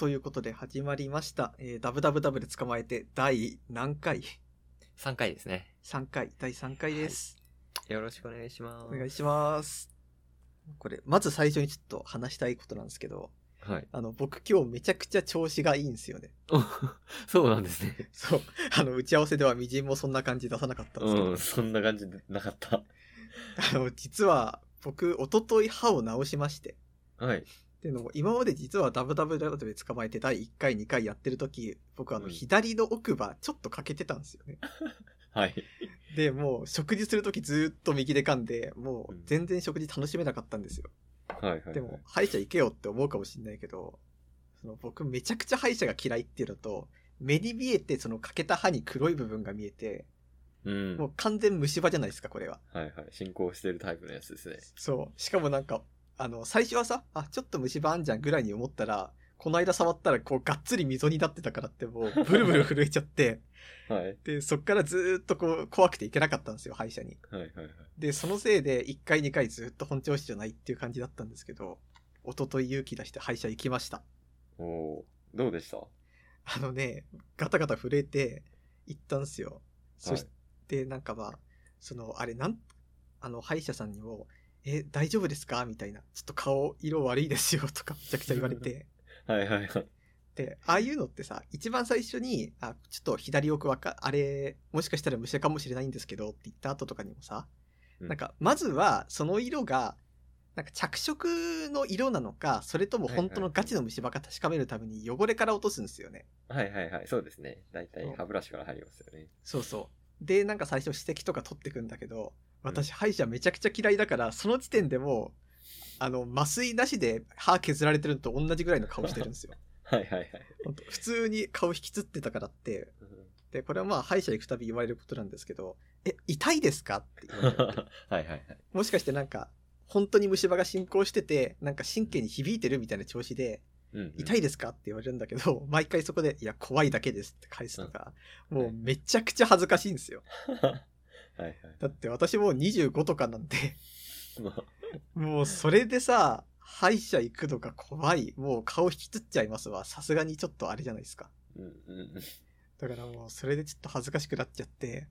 ということで始まりました。えー、ダブダブダブで捕まえて第何回？3回ですね。?3 回、第3回です。よろしくお願いします。お願いします。これ、まず最初にちょっと話したいことなんですけど、はい。あの、僕今日めちゃくちゃ調子がいいんですよね。そうなんですね。そう。あの、打ち合わせではみじんもそんな感じ出さなかったんですけど、うん、そんな感じでなかった。あの、実は僕、一昨日歯を治しまして、はい。っていうのも、今まで実はダブダブダブで捕まえて第1回、2回やってる時僕あの、うん左の奥歯ちょっと欠けてたんですよね。はい。で、もう食事する時ずーっと右で噛んで、もううん全然食事楽しめなかったんですよ。はいはい。でも、、歯医者行けよって思うかもしれないけど、その僕めちゃくちゃ歯医者が嫌いっていうのと、目に見えてその欠けた歯に黒い部分が見えて、うん。もう完全虫歯じゃないですか、これは。はいはい。進行してるタイプのやつですね。そう。しかもなんか、あの、最初はさ、あ、ちょっと虫歯あんじゃんぐらいに思ったら、この間触ったらこうがっつり溝になってたからってもうブルブル震えちゃって、はい。で、そっからずーっとこう怖くて行けなかったんですよ、歯医者に。はいはいはい。で、そのせいで1回2回ずっと本調子じゃないっていう感じだったんですけど、一昨日勇気出して歯医者行きました。おおーどうでした？あのね、ガタガタ震えて行ったんですよ。そして、なんかまあ、その、あれなん、あの、歯医者さんにも、え、大丈夫ですか？みたいな。ちょっと顔色悪いですよとかめちゃくちゃ言われて。はいはいはい。で、ああいうのってさ、一番最初に、あ、ちょっと左奥わか、あれ、もしかしたら虫かもしれないんですけどって言った後とかにもさ、うんなんか、まずは、その色が、なんか着色の色なのか、それとも本当のガチの虫歯か確かめるために汚れから落とすんですよね。はいはいはい。そうですね。だいたそうい歯ブラシから入りますよね。そうそう。で、なんか最初指摘とか取ってくんだけど、私歯医者めちゃくちゃ嫌いだから、その時点でもう、あの、麻酔なしで歯削られてるのと同じぐらいの顔してるんですよ。はいはいはい。普通に顔引きつってたからって、で、これはまあ歯医者行くたび言われることなんですけど、え、痛いですか？って言われる。はいはいはい。もしかしてなんか、本当に虫歯が進行してて、なんか神経に響いてるみたいな調子で、うんうん痛いですか？って言われるんだけど、毎回そこで、いや、怖いだけですって返すのが、もうめちゃくちゃ恥ずかしいんですよ。はいはい。だって私もう25とかなんで、まあもうそれでさ、歯医者行くのが怖い。もう顔引きつっちゃいますわ。さすがにちょっとあれじゃないですか。うんうんうん。だからもうそれでちょっと恥ずかしくなっちゃって。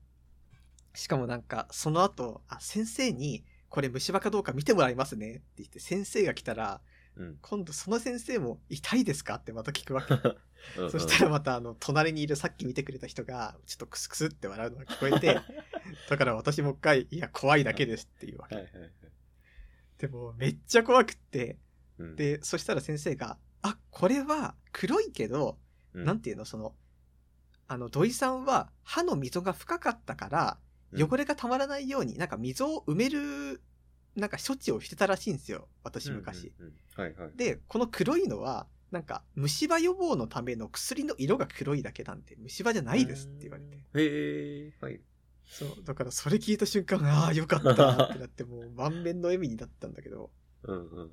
しかもなんか、その後、あ、先生に、これ虫歯かどうか見てもらいますねって言って、先生が来たら、うん今度その先生も痛いですか？ってまた聞くわけ。うんうんそしたらまたあの、隣にいるさっき見てくれた人が、ちょっとクスクスって笑うのが聞こえて、だから私もう一回、いや、怖いだけですっていうわけ。はいはいはい。でも、めっちゃ怖くって、うん、で、そしたら先生が、あ、これは黒いけど、うんなんていうの、その、あの、土井さんは歯の溝が深かったから、汚れがたまらないように、なんか溝を埋める、なんか処置をしてたらしいんですよ、私昔。。で、この黒いのは、なんか、虫歯予防のための薬の色が黒いだけなんで、虫歯じゃないですって言われて。へえ、はい。そう、だからそれ聞いた瞬間、ああ、よかったってなって、もう 満面の笑みになったんだけど、うんうん。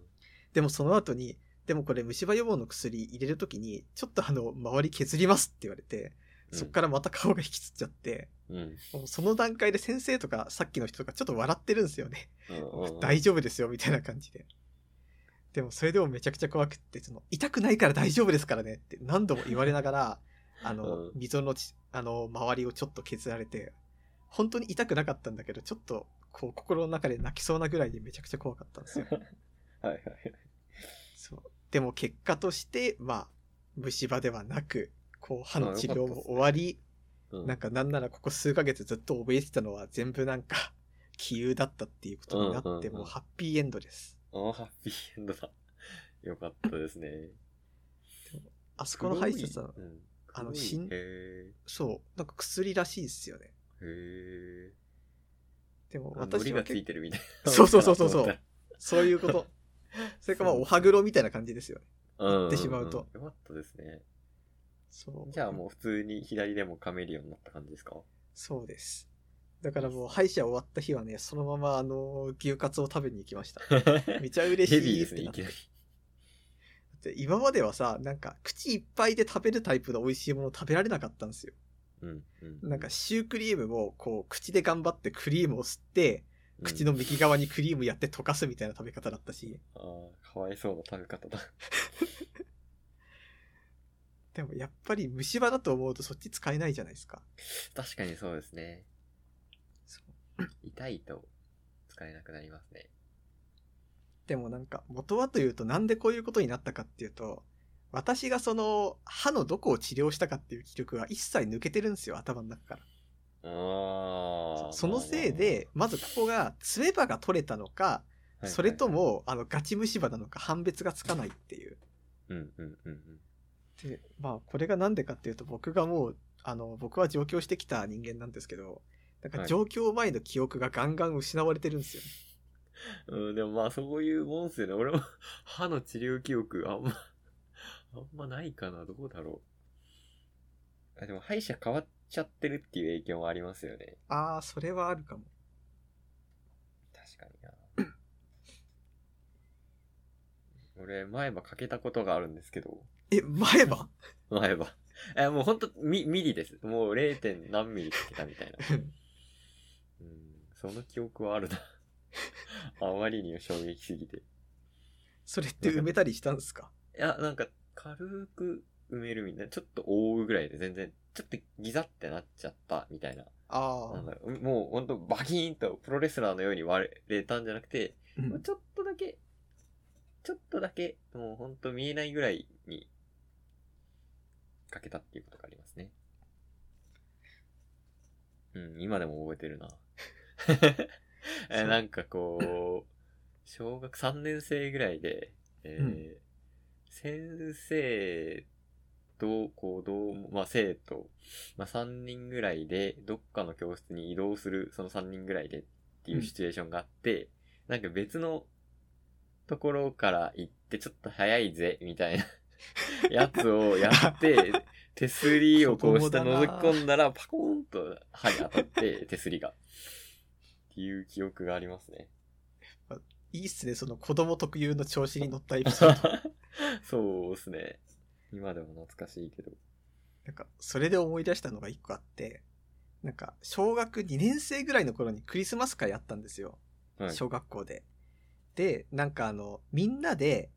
でもその後に、でもこれ虫歯予防の薬入れるときに、ちょっとあの、周り削りますって言われて、そっからまた顔が引きつっちゃって、うん。もうその段階で先生とかさっきの人とかちょっと笑ってるんですよね。大丈夫ですよ、みたいな感じで。でもそれでもめちゃくちゃ怖くって、その、痛くないから大丈夫ですからねって何度も言われながら、あのう、ん溝のち、あの、周りをちょっと削られて、本当に痛くなかったんだけど、ちょっと、こう、心の中で泣きそうなぐらいでめちゃくちゃ怖かったんですよ。はいはい。そう。でも結果として、まあ、虫歯ではなく、こう、歯の治療も終わり、うんなんかなんならここ数ヶ月ずっと覚えてたのは全部なんか、杞憂だったっていうことになって、うんうんうんもうハッピーエンドです。ああ、ハッピーエンドだ。よかったですね。あそこの歯医者さん、うんあのしんへそう、なんか薬らしいですよね。え。へえ。でもあのりがついてるみたいな。そうそうそうそうそう そういうこと。それかまあ、お歯黒みたいな感じですよね。うんってしまうとよかったですね。そう。じゃあもう普通に左でも噛めるようになった感じですか？そうです。だからもう歯医者終わった日はね、そのままあの、牛カツを食べに行きました。めちゃ嬉しいヘビーですね、ってないってきなり。で今まではさ、なんか、口いっぱいで食べるタイプの美味しいもの食べられなかったんですよ。うん。うんなんか、シュークリームも、こう、口で頑張ってクリームを吸って、口の右側にクリームやって溶かすみたいな食べ方だったし、ああ、かわいそうな食べ方だ。でもやっぱり虫歯だと思うとそっち使えないじゃないですか。確かにそうですね。痛いと使えなくなりますね。でもなんか元はというとなんでこういうことになったかっていうと、私がその歯のどこを治療したかっていう記録が一切抜けてるんですよ、頭の中から。ああ。そのせいで、まずここが爪歯が取れたのか、はいそれと、も、あの、ガチ虫歯なのか判別がつかないっていう。うんうんうんうん。で、まあ、これがなんでかっていうと、僕がもう、あの、僕は上京してきた人間なんですけど、なんかはい上京前の記憶がガンガン失われてるんですよ。うん、でもまあそういうもんっすよね。俺も歯の治療記憶あんま、あんまないかな。どうだろう。あでも歯医者変わっちゃってるっていう影響もありますよね。ああ、それはあるかも。確かにな。俺、前歯かけたことがあるんですけど、え、前歯？前歯。え、もうほんと、ミミリです。もう 0. 点何ミリかけたみたいな。うん、その記憶はあるな。あまりにも衝撃すぎて。それって埋めたりしたんですか？いや、なんか、軽く埋めるみたいな、ちょっと覆うぐらいで全然、ちょっとギザってなっちゃったみたいな。ああなんだろうもうほんとバキーンとプロレスラーのように割れたんじゃなくて、うんちょっとだけ、ちょっとだけ、もうほんと見えないぐらいに、かけたっていうことがありますね。うん、今でも覚えてるな。なんかこう、小学3年生ぐらいで、えー先生と、こう、どう、まあ、生徒、まあ、3人ぐらいで、どっかの教室に移動する、その3人ぐらいでっていうシチュエーションがあって、なんか別のところから行って、ちょっと早いぜ、みたいな やつをやって、手すりをこうして覗き込んだら、パコーンと歯に当たって、手すりが。っていう記憶がありますね。いいっすね、その子供特有の調子に乗ったエピソード。そうですね。今でも懐かしいけど。なんか、それで思い出したのが一個あって、なんか、小学2年生ぐらいの頃にクリスマス会やったんですよ。はい。小学校で。で、なんかあの、みんなで、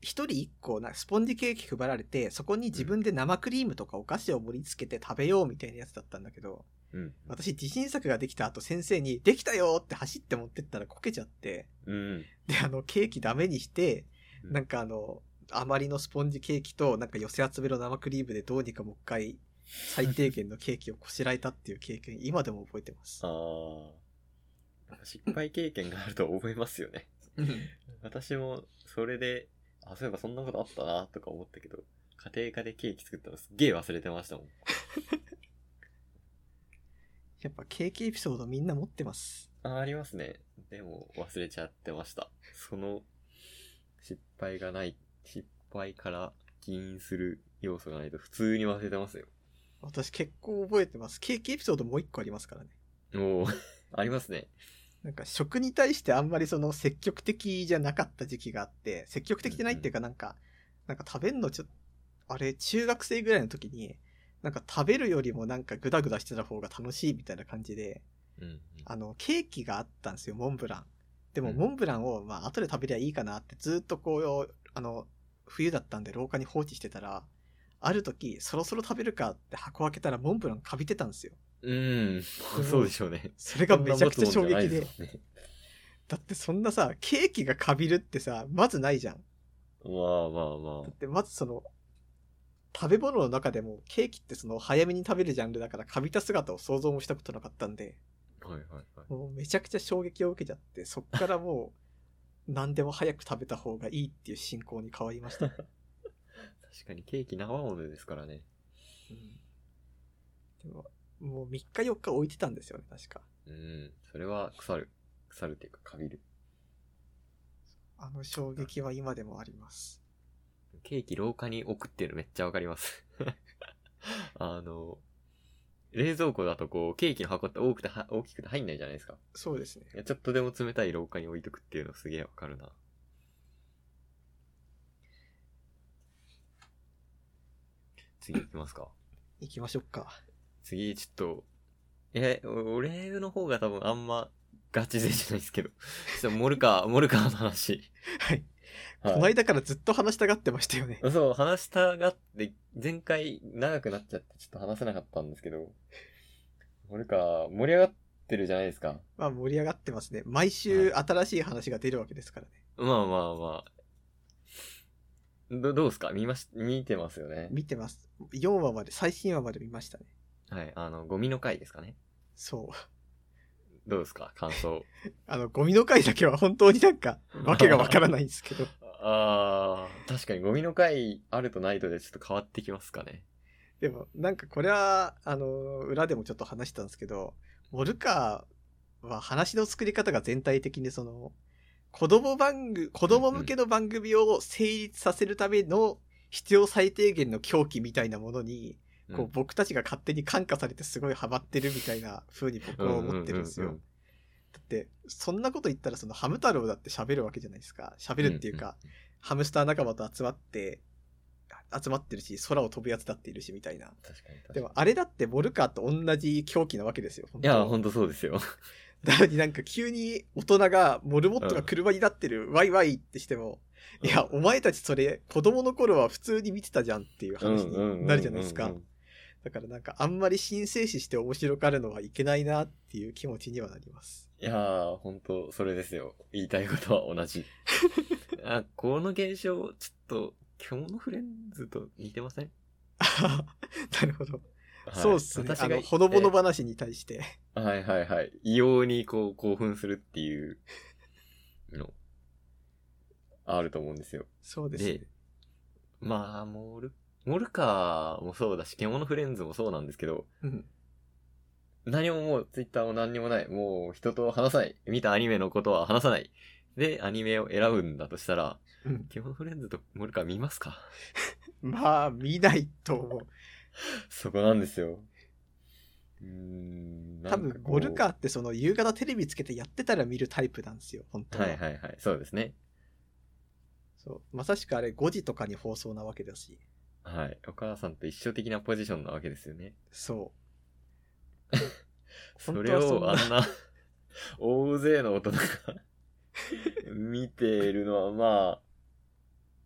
一人一個なスポンジケーキ配られて、そこに自分で生クリームとかお菓子を盛り付けて食べようみたいなやつだったんだけど、うん。私自信作ができた後先生に、できたよって走って持ってったらこけちゃって、うん。で、あの、ケーキダメにして、うんなんかあの、あまりのスポンジケーキと、なんか寄せ集めの生クリームでどうにかもう一回、最低限のケーキをこしらえたっていう経験、今でも覚えてます。ああ。失敗経験があると覚えますよね。私も、それで、あ、そういえばそんなことあったな、とか思ったけど、家庭科でケーキ作ったのすっげえ忘れてましたもん。やっぱケーキエピソードみんな持ってます。あ、ありますね。でも、忘れちゃってました。その、失敗がない、失敗から起因する要素がないと普通に忘れてますよ。私結構覚えてます。ケーキエピソードもう一個ありますからね。おー、ありますね。なんか食に対してあんまりその積極的じゃなかった時期があって、積極的じゃないっていうかなんか、なんか食べんのちょっと、あれ中学生ぐらいの時に、なんか食べるよりもなんかグダグダしてた方が楽しいみたいな感じで、うん。あの、ケーキがあったんですよ、モンブラン。でも、うんモンブランを、まあ、後で食べりゃいいかなって、ずっとこう、あの、冬だったんで廊下に放置してたら、ある時、そろそろ食べるかって箱開けたら、モンブランカビてたんですよ。うん。そうでしょうね。それがめちゃくちゃ衝撃でねだってそんなさ、ケーキがカビるってさ、まずないじゃん。まあまあまだってまずその、食べ物の中でも、ケーキってその、早めに食べるジャンルだから、カビた姿を想像もしたことなかったんで、あ。はいはいはい。もうめちゃくちゃ衝撃を受けちゃって、そっからもう、何でも早く食べた方がいいっていう進行に変わりました。確かにケーキ生ものですからね。でも、もう3日4日置いてたんですよね、確か。うん。それは腐る。腐るっていうか、カビる。あの衝撃は今でもあります。ケーキ廊下に置くっていうのめっちゃわかります。あの、冷蔵庫だとこう、ケーキの箱って大くては大きくて入んないじゃないですか。そうですねい。やちょっとでも冷たい廊下に置いとくっていうのすげえわかるな。次行きますか。行きましょうか。次、ちょっと、え、お俺の方が多分あんまガチ勢じゃないですけど、ちょっとモルカー、モルカーの話。はい。はいこの間からずっと話したがってましたよね。そう、話したがって前回長くなっちゃってちょっと話せなかったんですけど、俺か、盛り上がってるじゃないですか。まあ盛り上がってますね。毎週新しい話が出るわけですからね。まあまあまあ。ど、どうですか？見まし、見てますよね。見てます。4話まで、最新話まで見ましたね。はい。あの、ゴミの回ですかね。そう。どうですか？感想。あの、ゴミの回だけは本当になんか、わけがわからないんですけど。あー、確かにゴミの回あるとないとでちょっと変わってきますかね。でも、なんかこれは、あの、裏でもちょっと話したんですけど、モルカーは話の作り方が全体的にその、子供番組、子供向けの番組を成立させるための必要最低限の狂気みたいなものに、こううん僕たちが勝手に感化されてすごいハマってるみたいな風に僕は思ってるんですよ。だって、そんなこと言ったらそのハム太郎だって喋るわけじゃないですか。喋るっていうか、ハムスター仲間と集まって、集まってるし、空を飛ぶやつだっているしみたいな。でもあれだってモルカーと同じ狂気なわけですよ。いや、ほんとそうですよ。なのになんか急に大人がモルモットが車になってる、ワイワイってしても、いや、お前たちそれ子供の頃は普通に見てたじゃんっていう話になるじゃないですかうんうんうん。だからなんかあんまり神聖視して面白がるのはいけないなっていう気持ちにはなります。いやー、ほんと、それですよ。言いたいことは同じ。あ、この現象、ちょっと、獣フレンズと似てません、なるほど。はいそうっすね。私があの、ほのぼの話に対して。はいはいはい。異様にこう興奮するっていうの、あると思うんですよ。そうですねで。まあ、モル、モルカーもそうだし、獣フレンズもそうなんですけど、うん。何ももうツイッターも何にもない。もう人と話さない。見たアニメのことは話さない。で、アニメを選ぶんだとしたら、うん。獣フレンズとモルカー見ますか？まあ、見ないと思う。そこなんですよ。うーん。多分、モルカーってその夕方テレビつけてやってたら見るタイプなんですよ、本当は。はいはいはい。そうですね。そう。まさしくあれ5時とかに放送なわけだし。はい。お母さんと一緒的なポジションなわけですよね。そう。それをあんな 大勢の大人が 見ているのはま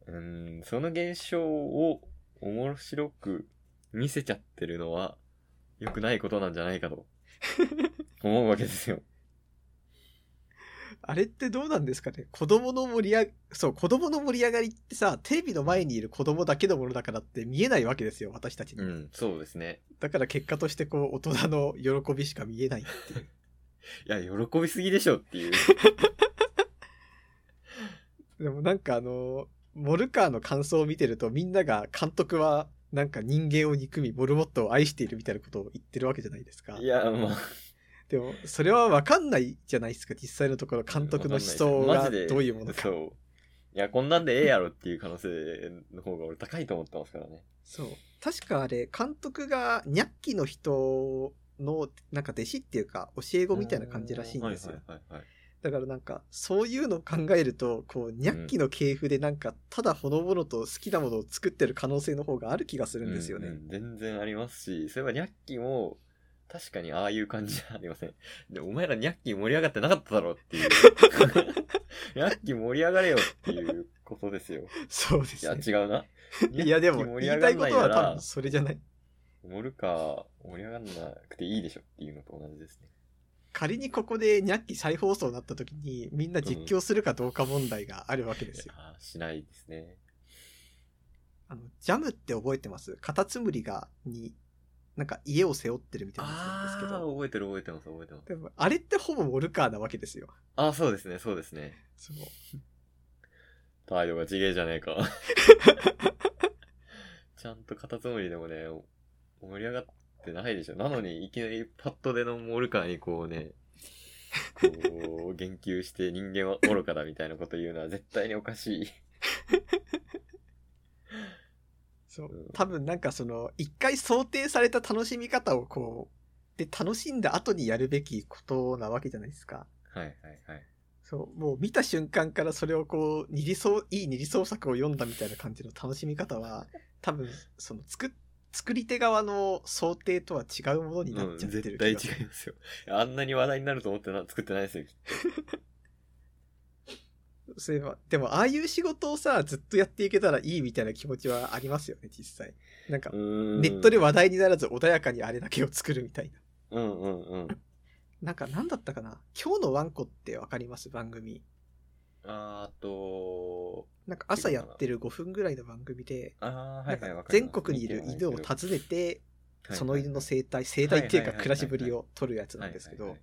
あ、うん、その現象を面白く見せちゃってるのは良くないことなんじゃないかと思うわけですよ。あれってどうなんですかね？子供の盛り上が、そう、子供の盛り上がりってさ、テレビの前にいる子供だけのものだからって見えないわけですよ、私たちに。うん、そうですね。だから結果としてこう、大人の喜びしか見えないっていう。いや、喜びすぎでしょっていう。でもなんかあの、モルカーの感想を見てるとみんなが監督はなんか人間を憎み、モルモットを愛しているみたいなことを言ってるわけじゃないですかい。や、まあ、でも、それはわかんないじゃないですか、実際のところ監督の思想がどういうものか。そう。いや、こんなんでええやろっていう可能性の方が俺高いと思ってますからね。そう。確かあれ、監督がニャッキの人のなんか弟子っていうか教え子みたいな感じらしいんですよ。はいはいはいはい。だからなんか、そういうのを考えると、こう、ニャッキの系譜でなんか、ただほのぼのと好きなものを作ってる可能性の方がある気がするんですよね。うんうん全然ありますし、そういえばニャッキも、確かにああいう感じじゃありません。で、お前らニャッキ盛り上がってなかっただろっていう。ニャッキ盛り上がれよっていうことですよ。いや、そうですね。違うな。いや、でも、盛り言いたいことは多分、それじゃない。モルカー盛り上がんなくていいでしょっていうのと同じですね。仮にここでニャッキ再放送になった時に、みんな実況するかどうか問題があるわけですよ。いやしないですね。あの、ジャムって覚えてます？カタツムリが、に、なんか家を背負ってるみたいなやつなんですけああー、ど。覚えてる覚えてます覚えてます。でも、あれってほぼモルカーなわけですよ。ああ、そうですね、そうですね。そう。態度がちげえじゃねえか。ちゃんとカタツムリでもね、盛り上がってないでしょ。なのに、いきなりパッドでのモルカーにこうね、こう、言及して人間は愚かだみたいなこと言うのは絶対におかしい。そううん。多分なんかその、一回想定された楽しみ方をこう、で、楽しんだ後にやるべきことなわけじゃないですか。はいはいはい。そう、もう見た瞬間からそれをこう、二次創、いい二次創作を読んだみたいな感じの楽しみ方は、多分、その、作っ、作り手側の想定とは違うものになうん、っちゃってる絶対違いますよ。あんなに話題になると思ってな作ってないですよ。きっ そういえば、でもああいう仕事をさ、ずっとやっていけたらいいみたいな気持ちはありますよね、実際。なんか、ネットで話題にならず穏やかにあれだけを作るみたいな。うんうんうん。なんか、なんだったかな？今日のワンコってわかります？番組。あーと、なんか朝やってる5分ぐらいの番組で、全国にいる犬を訪ねて、はいその犬の生態、生態っていうか暮らしぶりを撮るやつなんですけど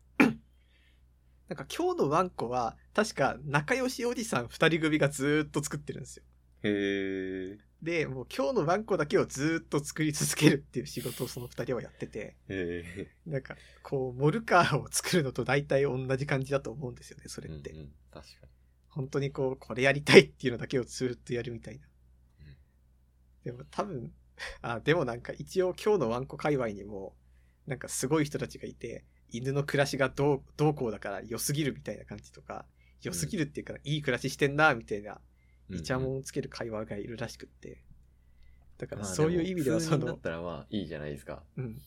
なんか今日のワンコは、確か仲良しおじさん二人組がずーっと作ってるんですよ。へー。で、もう今日のワンコだけをずーっと作り続けるっていう仕事をその二人はやってて、へなんか、こう、モルカーを作るのと大体同じ感じだと思うんですよね、そー。れって。うんうん、確か本当にこう、これやりたいっていうのだけをずーっとやるみたいなうん。でも多分、あ、でもなんか一応今日のワンコ界隈にも、なんかすごい人たちがいて、犬の暮らしがどう、どうこうだから良すぎるみたいな感じとか、良すぎるっていうか、いい暮らししてんな、みたいな、に。イチャモン。つける会話がいるらしくって。だからまあそういう意味ではそのだっ、たらまあいいじゃないですか。うん。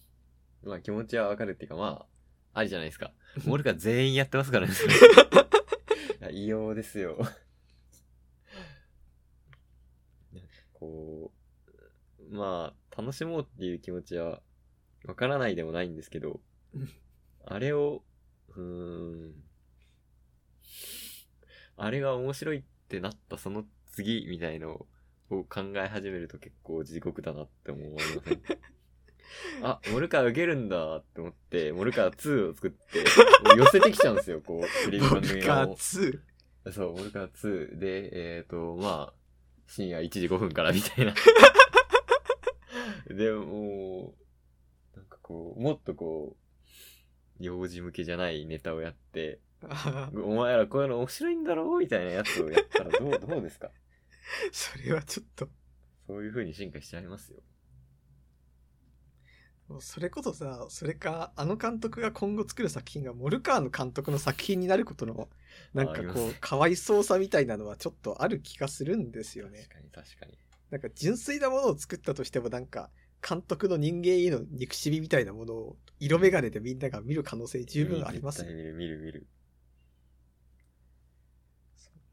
まあ気持ちはわかるっていうかまあ、ありじゃないですか。モルカ全員やってますからね。異様ですよ。こう、まあ、楽しもうっていう気持ちはわからないでもないんですけどうん、あれを、うーん、あれが面白いってなったその次みたいのを考え始めると結構地獄だなって思いません？あ、モルカー受けるんだって思って、モルカー2を作って、寄せてきちゃうんですよ、こう、テレビ番ボルカー組がもう。2。そう、モルカー2で、えっ、と、まあ、深夜1時5分からみたいな。で、もう、なんかこう、もっとこう、幼児向けじゃないネタをやって、お前らこういうの面白いんだろうみたいなやつをやったらどう、どうですか？それはちょっと、そういう風に進化しちゃいますよ。もうそれこそさ、それか、あの監督が今後作る作品がモルカーの監督の作品になることの、なんかこうかわいそうさみたいなのはちょっとある気がするんですよね確。かに確かに。なんか純粋なものを作ったとしてもなんか、監督の人間への憎しみみたいなものを色眼鏡でみんなが見る可能性十分ありますね。絶対見る見る見る。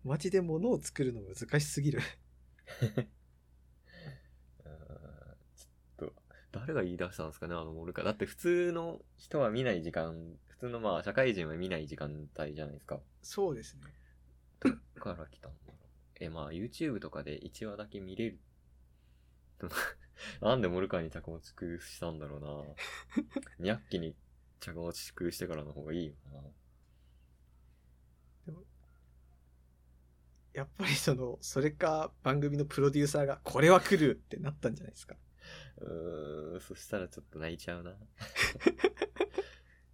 マジでものを作るの難しすぎる。ちょっと、誰が言い出したんですかね、あのモルカー。だって普通の人は見ない時間、普通のまあ社会人は見ない時間帯じゃないですか。そうですね。どっから来たんだろう。え、まあ YouTube とかで1話だけ見れる。で もなんでモルカーに着目したんだろうな。ニャッキに着目してからの方がいいよな。やっぱりその、それか番組のプロデューサーがこれは来るってなったんじゃないですか？うーん、そしたらちょっと泣いちゃうな。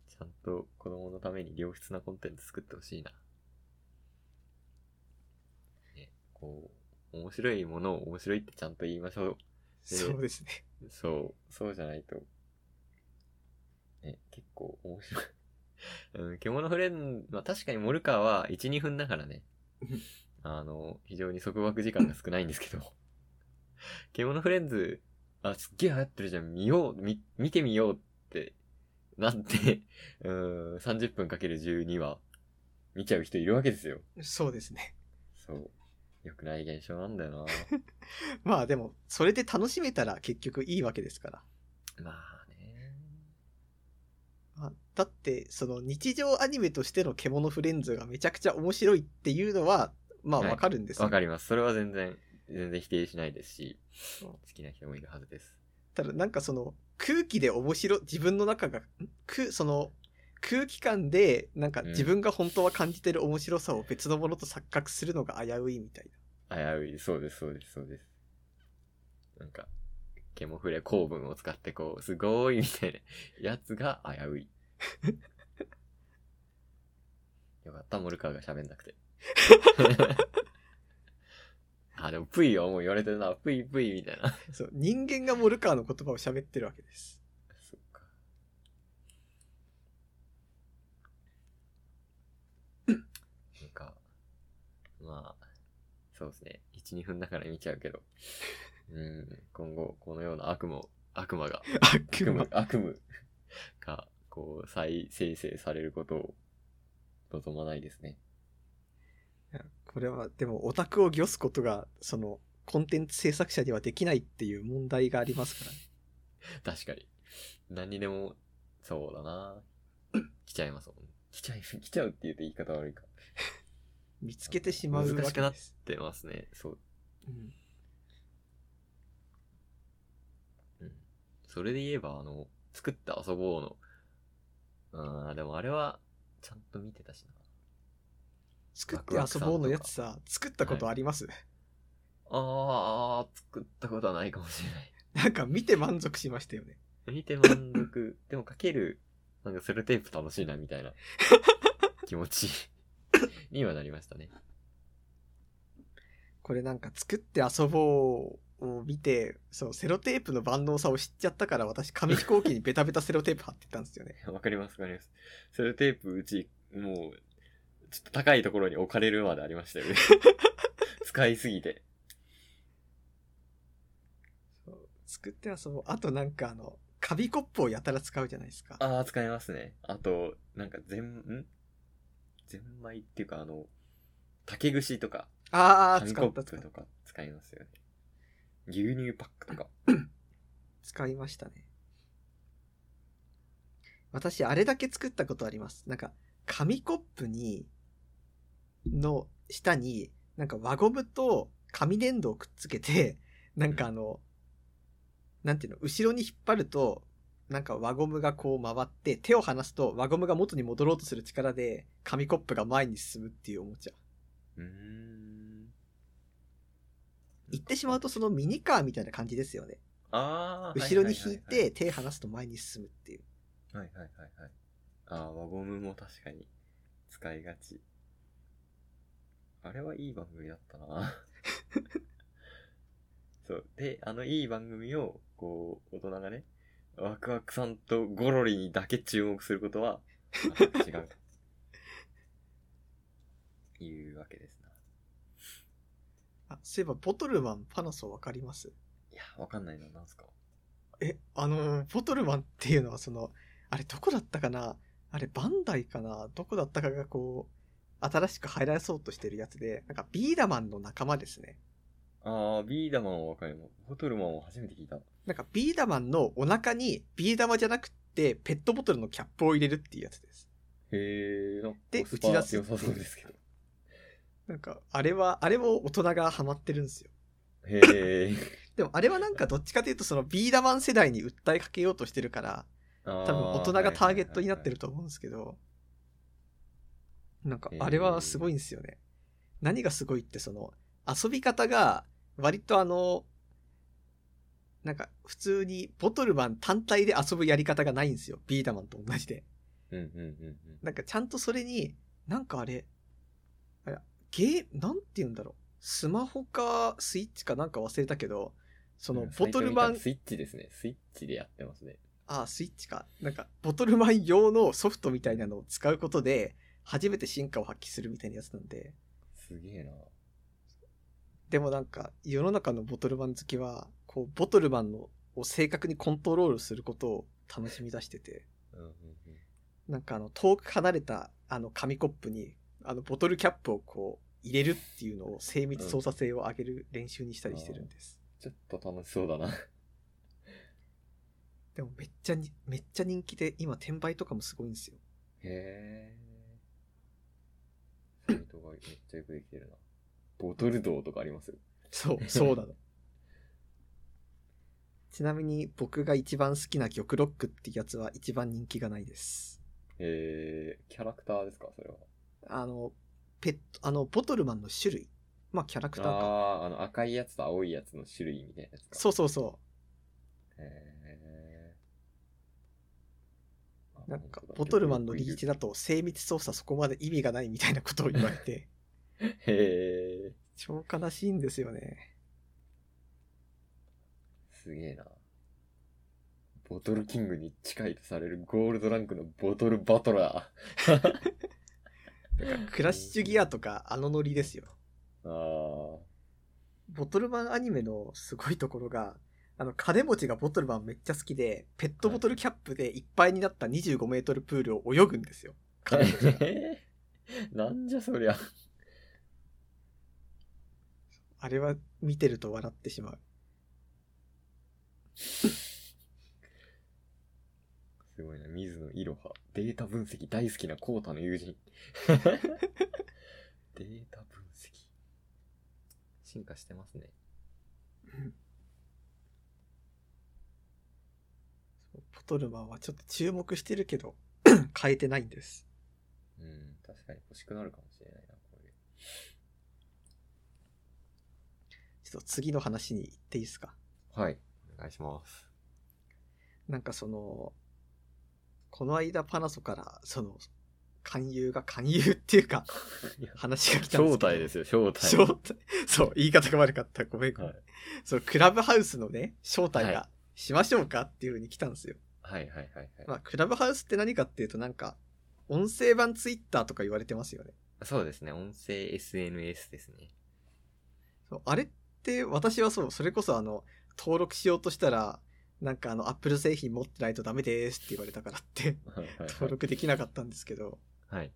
ちゃんと子供のために良質なコンテンツ作ってほしいな。ね、こう、面白いものを面白いってちゃんと言いましょう。そうですね。そう、そうじゃないと。ね、結構面白い。うん、獣フレン、まあ確かにモルカーは1、2分だからね。あの、非常に束縛時間が少ないんですけど。獣フレンズ、あ、すっげえ流行ってるじゃん、見よう、見、見てみようってなって、うん、30分かける12は見ちゃう人いるわけですよ。そうですね。そう。良くない現象なんだよな。まあでも、それで楽しめたら結局いいわけですから。まあね。あだって、その日常アニメとしての獣フレンズがめちゃくちゃ面白いっていうのは、まあはいわかるんですよ、わかります。それは全然、全然否定しないですし、好きな人もいるはずです。ただなんかその空気で面白い、自分の中が、ん？くその空気感でなんかうん自分が本当は感じてる面白さを別のものと錯覚するのが危ういみたい危うい。そうです、そうです、そうです。なんか、ケモフレ構文を使ってこう、すごいみたいなやつが危うい。よかった、モルカーが喋んなくて。あ、でも、プイはもう言われてるな。プイプイみたいな。な。そう、人間がモルカーの言葉を喋ってるわけです。そっか。なんか、まあ、そうですね。1、2分だから見ちゃうけど。うん、今後、このような悪夢、悪魔が、悪悪魔夢、悪夢が、こう、再生成されることを望まないですね。これは、でもオタクをギすことが、その、コンテンツ制作者にはできないっていう問題がありますからね。確かに。何にでも、そうだな来ちゃいますもん。来ちゃい、来ちゃうって言うと言い方悪いか。見つけてしまうわ難しくなっけです。てますね。そう。うんうん。それで言えば、あの、作って遊ぼうの。あーでもあれは、ちゃんと見てたしな。作って遊ぼうのやつさ、作ったことあります、あー、作ったことはないかもしれない。なんか見て満足しましたよね。見て満足。でもかける、なんかセロテープ楽しいな、みたいな 気持ち にはなりましたね。これなんか作って遊ぼうを見て、そう、セロテープの万能さを知っちゃったから私紙飛行機にベタベタセロテープ貼ってたんですよね。わかります、わかります。セロテープうち、もう、ちょっと高いところに置かれるまでありましたよね。使いすぎて。そう作って遊ぼう。あとなんかあの、カビコップをやたら使うじゃないですか。ああ、使いますね。あと、なんか全、ん？ゼンマイっていうか、あの、竹串とか、ああ、紙使った使った。コップとか使いますよね。牛乳パックとか。使いましたね。私、あれだけ作ったことあります。なんか、紙コップに、の下に、なんか輪ゴムと紙粘土をくっつけて、なんかあの、なんていうの、後ろに引っ張ると、なんか輪ゴムがこう回って、手を離すと輪ゴムが元に戻ろうとする力で、紙コップが前に進むっていうおもちゃ。うーん。言ってしまうとそのミニカーみたいな感じですよね。ああ。後ろに引いはて、手離すと前に進むっていう。いはいはいはい。はいはいはいはい。ああ、輪ゴムも確かに使いがち。あれはいい番組だったな。そう。で、あのいい番組を、こう、大人がね、ワクワクさんとゴロリにだけ注目することは、違うと。いうわけですな。あ、そういえば、ボトルマン、パナソわかります？いや、わかんないな、なんすか？え、あのー、ボトルマンっていうのはその、あれどこだったかな？あれバンダイかな？どこだったかがこう、新しく入らそうとしてるやつで、なんかビーダマンの仲間ですね。ああ、ビーダマンはわかります。ボトルマンは初めて聞いた。なんかビーダマンのお腹にビー玉じゃなくてペットボトルのキャップを入れるっていうやつです。へえ、なんかで打ち出す良さそうですけど。なんか、あれは、あれも大人がハマってるんですよ。へえ。でもあれはなんかどっちかというとそのビーダマン世代に訴えかけようとしてるから、多多分大人がターゲットになってると思うんですけど、なんかあれはすごいんですよね。何がすごいってその遊び方が割とあの、なんか普通にボトルマン単体で遊ぶやり方がないんですよ。ビーダマンと同じで。うんうんうんうん。なんかちゃんとそれに、なんかあれ、あれゲー、なんて言うんだろう。スマホかスイッチかなんか忘れたけど、そのうんボトルマンスイッチですね。スイッチでやってますね。ああ、スイッチか。なんか、ボトルマン用のソフトみたいなのを使うことで、初めて進化を発揮するみたいなやつなんで。すげえな。でもなんか、世の中のボトルマン好きは、こう、ボトルマンのを正確にコントロールすることを楽しみ出してて、うんうんうん。なんかあの、遠く離れた、あの、紙コップに、あの、ボトルキャップをこう、入れるっていうのを精密操作性を上げる練習にしたりしてるんです。ちょっと楽しそうだな。でもめっちゃに、めっちゃ人気で、今転売とかもすごいんですよ。へえ。サイトがめっちゃよくできてるな。ボトル道とかあります？そう、そうなの。ちなみに僕が一番好きな玉ロックってやつは一番人気がないです。えー、キャラクターですか？それは。あの、ペット、あの、ボトルマンの種類。まあ、キャラクターか。ああー、あの赤いやつと青いやつの種類みたいなやつか。そうそうそへーう。なんか、ボトルマンのリーチだと精密操作そこまで意味がないみたいなことを言われて、へえ。超悲しいんですよね。すげえな。ボトルキングに近いとされるゴールドランクのボトルバトラだ からクラッシュギアとかあのノリですよ。ー。あボトルマンアニメのすごいところが、あの、金持ちがボトルマンめっちゃ好きで、ペットボトルキャップでいっぱいになった25メートルプールを泳ぐんですよ。あ。金持ちが。えー？なんじゃそりゃ。あれは見てると笑ってしまう。すごいな。水野いろは。データ分析大好きなコータの友人。データ分析。進化してますね。ポトルマンはちょっと注目してるけど、変えてないんです。うん。確かに欲しくなるかもしれないな、これ。ちょっと次の話に行っていいですか？はい。お願いします。なんかその、この間パナソから、その、勧誘が勧誘っていうか、話が来たんですけど。招待ですよ、招待。招待？そう、言い方が悪かった。ごめん。はい。そう、クラブハウスのね、招待はがしましょうかっていう風に来たんですよ。はいはいはいはい。まあ、クラブハウスって何かっていうとなんか、音声版ツイッターとか言われてますよね。そうですね、音声 SNS ですね。そうあれって私はそう、それこそあの、登録しようとしたら、なんかあの、アップル製品持ってないとダメですって言われたからって、登録できなかったんですけど、はい。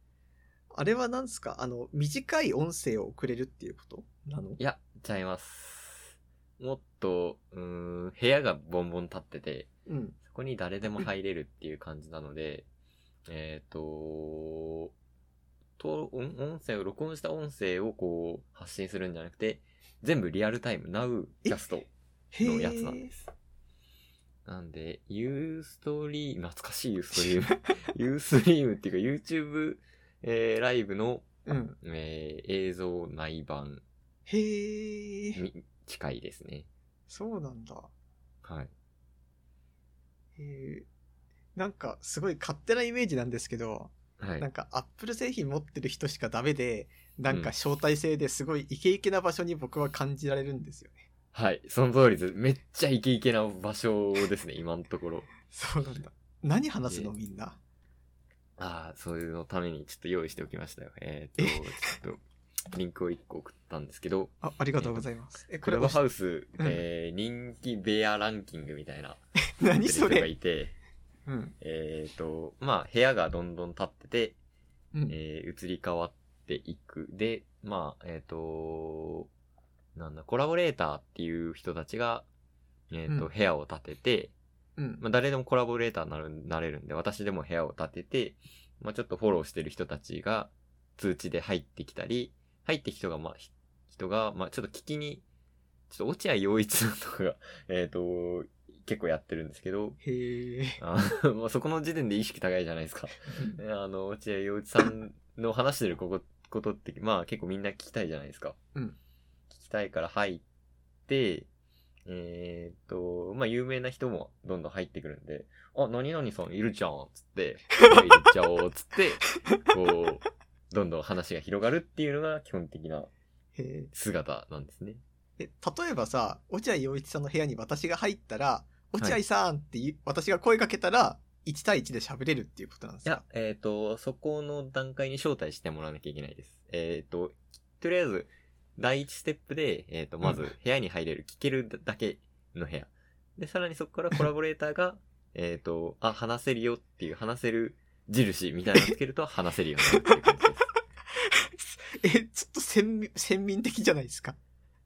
あれは何ですか？あの、短い音声を送れるっていうこと？なの？いや、ちゃいます。もっと、うーん、部屋がボンボン立ってて、うん。そこに誰でも入れるっていう感じなので、えっ、と、と音音声を、録音した音声をこう発信するんじゃなくて、全部リアルタイム、Now キャストへのやつなんえで。す。なんで、ユーストリーム、懐かしいユーストリーム。ユーストリームっていうか YouTube、えーライブの、うん。えー映像内版へえ。に近いですね。そうなんだ。はい。へえ。なんか、すごい勝手なイメージなんですけど、はいなん。か、アップル製品持ってる人しかダメで、なんうんか招待制ですごいイケイケな場所に僕は感じられるんですよね。はい。その通りです。めっちゃイケイケな場所ですね、今のところ。そうなんだ。何話すのみんな？ああ、そういうのためにちょっと用意しておきましたよ。えっ、と、ちょっと、リンクを1個送ったんですけど、あ、ありがとうございます。え、こクラブハウス、うんえー人気ベアランキングみたいな、何そ人がれいて、うん。えっ、と、まあ、部屋がどんどん立ってて、うん。えー移り変わっていく。で、まあ、えっ、と、なんだ、コラボレーターっていう人たちが、えっ、と、うん部屋を建てて、うん。まあ、誰でもコラボレーターになるなれるんで、私でも部屋を建てて、まあ、ちょっとフォローしてる人たちが通知で入ってきたり、入ってきた人が、まあ、ひ人が、まあ、ちょっと聞きに、ちょっと落合陽一さんとかが、えっ、と、結構やってるんですけど、へえ。あまあそこの時点で意識高いじゃないですか。ね あの、落合陽一さんの話してるここことって、まあ結構みんな聞きたいじゃないですか。うん聞きたいから入って、えーっと、まあ有名な人もどんどん入ってくるんで、あ、何々さんいるじゃんつって、入っちゃおうつって、こう、どんどん話が広がるっていうのが基本的な。姿なんですね。え、例えばさ、落合陽一さんの部屋に私が入ったら、落合さんって言う、私が声かけたら、1対1で喋れるっていうことなんですか、いやえーっと、そこの段階に招待してもらわなきゃいけないです。えーっと、とりあえず、第一ステップで、えーっと、まずうん部屋に入れる、聞けるだけの部屋。で、さらにそこからコラボレーターが、えーっと、あ、話せるよっていう、話せる印みたいなのつけると話せるようになるっていう感じです。え、ちょっと先民先民的じゃないですか？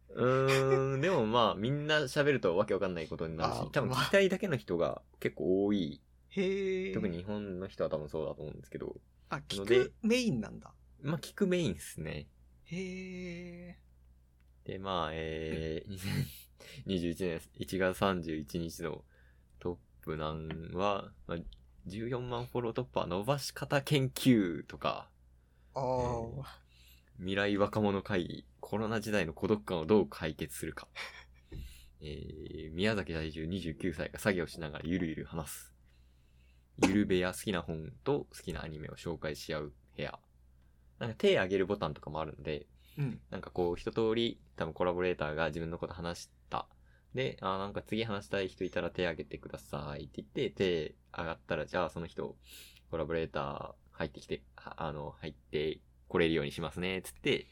うーん、でもまあ、みんな喋るとわけわかんないことになるし多分まあ聞きたいだけの人が結構多い。へえ。特に日本の人は多分そうだと思うんですけど、あ、聞くメインなんだ。まあ、聞くメインですね。へえ。で、まあ、えー、2021年1月31日のトップなんは、まあ、14万フォロー突破伸ばし方研究とか、ああ、未来若者会議、コロナ時代の孤独感をどう解決するか。えー、宮崎在住29歳が作業しながらゆるゆる話す。ゆる部屋好きな本と好きなアニメを紹介し合う部屋。なんか手挙げるボタンとかもあるんで、うん。なんかこう一通り多分コラボレーターが自分のこと話した。で、あーなんか次話したい人いたら手挙げてくださいって言って、手上がったらじゃあその人、コラボレーター入ってきて、はあの、入ってこれるようにしますね、つって、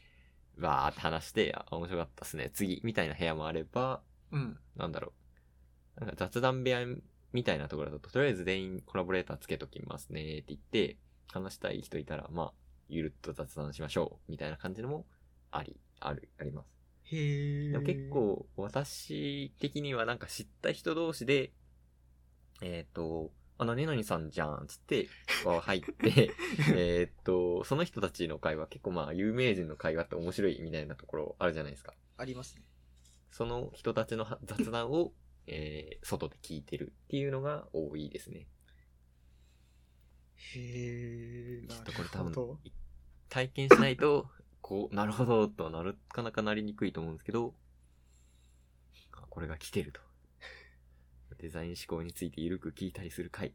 わーって話して、あ、面白かったっすね、次、みたいな部屋もあれば、うん。なんだろう。なんか雑談部屋みたいなところだと、とりあえず全員コラボレーターつけときますねって言って、話したい人いたら、まあ、ゆるっと雑談しましょう、みたいな感じのも、あり、ある、あります。へえ。でも結、構私的にはなんか知った人同士で、えっ、と、あ、何々さんじゃん、つって、入って、えっと、その人たちの会話、結構まあ有名人の会話って面白いみたいなところあるじゃないですか。ありますね。その人たちのは雑談を、えー外で聞いてるっていうのが多いですね。へえ。ちょっとこれ多分体験しないと、こう、なるほど、とはなるかなかなりにくいと思うんですけど、あこれが来てると。デザイン思考について緩く聞いたりする回。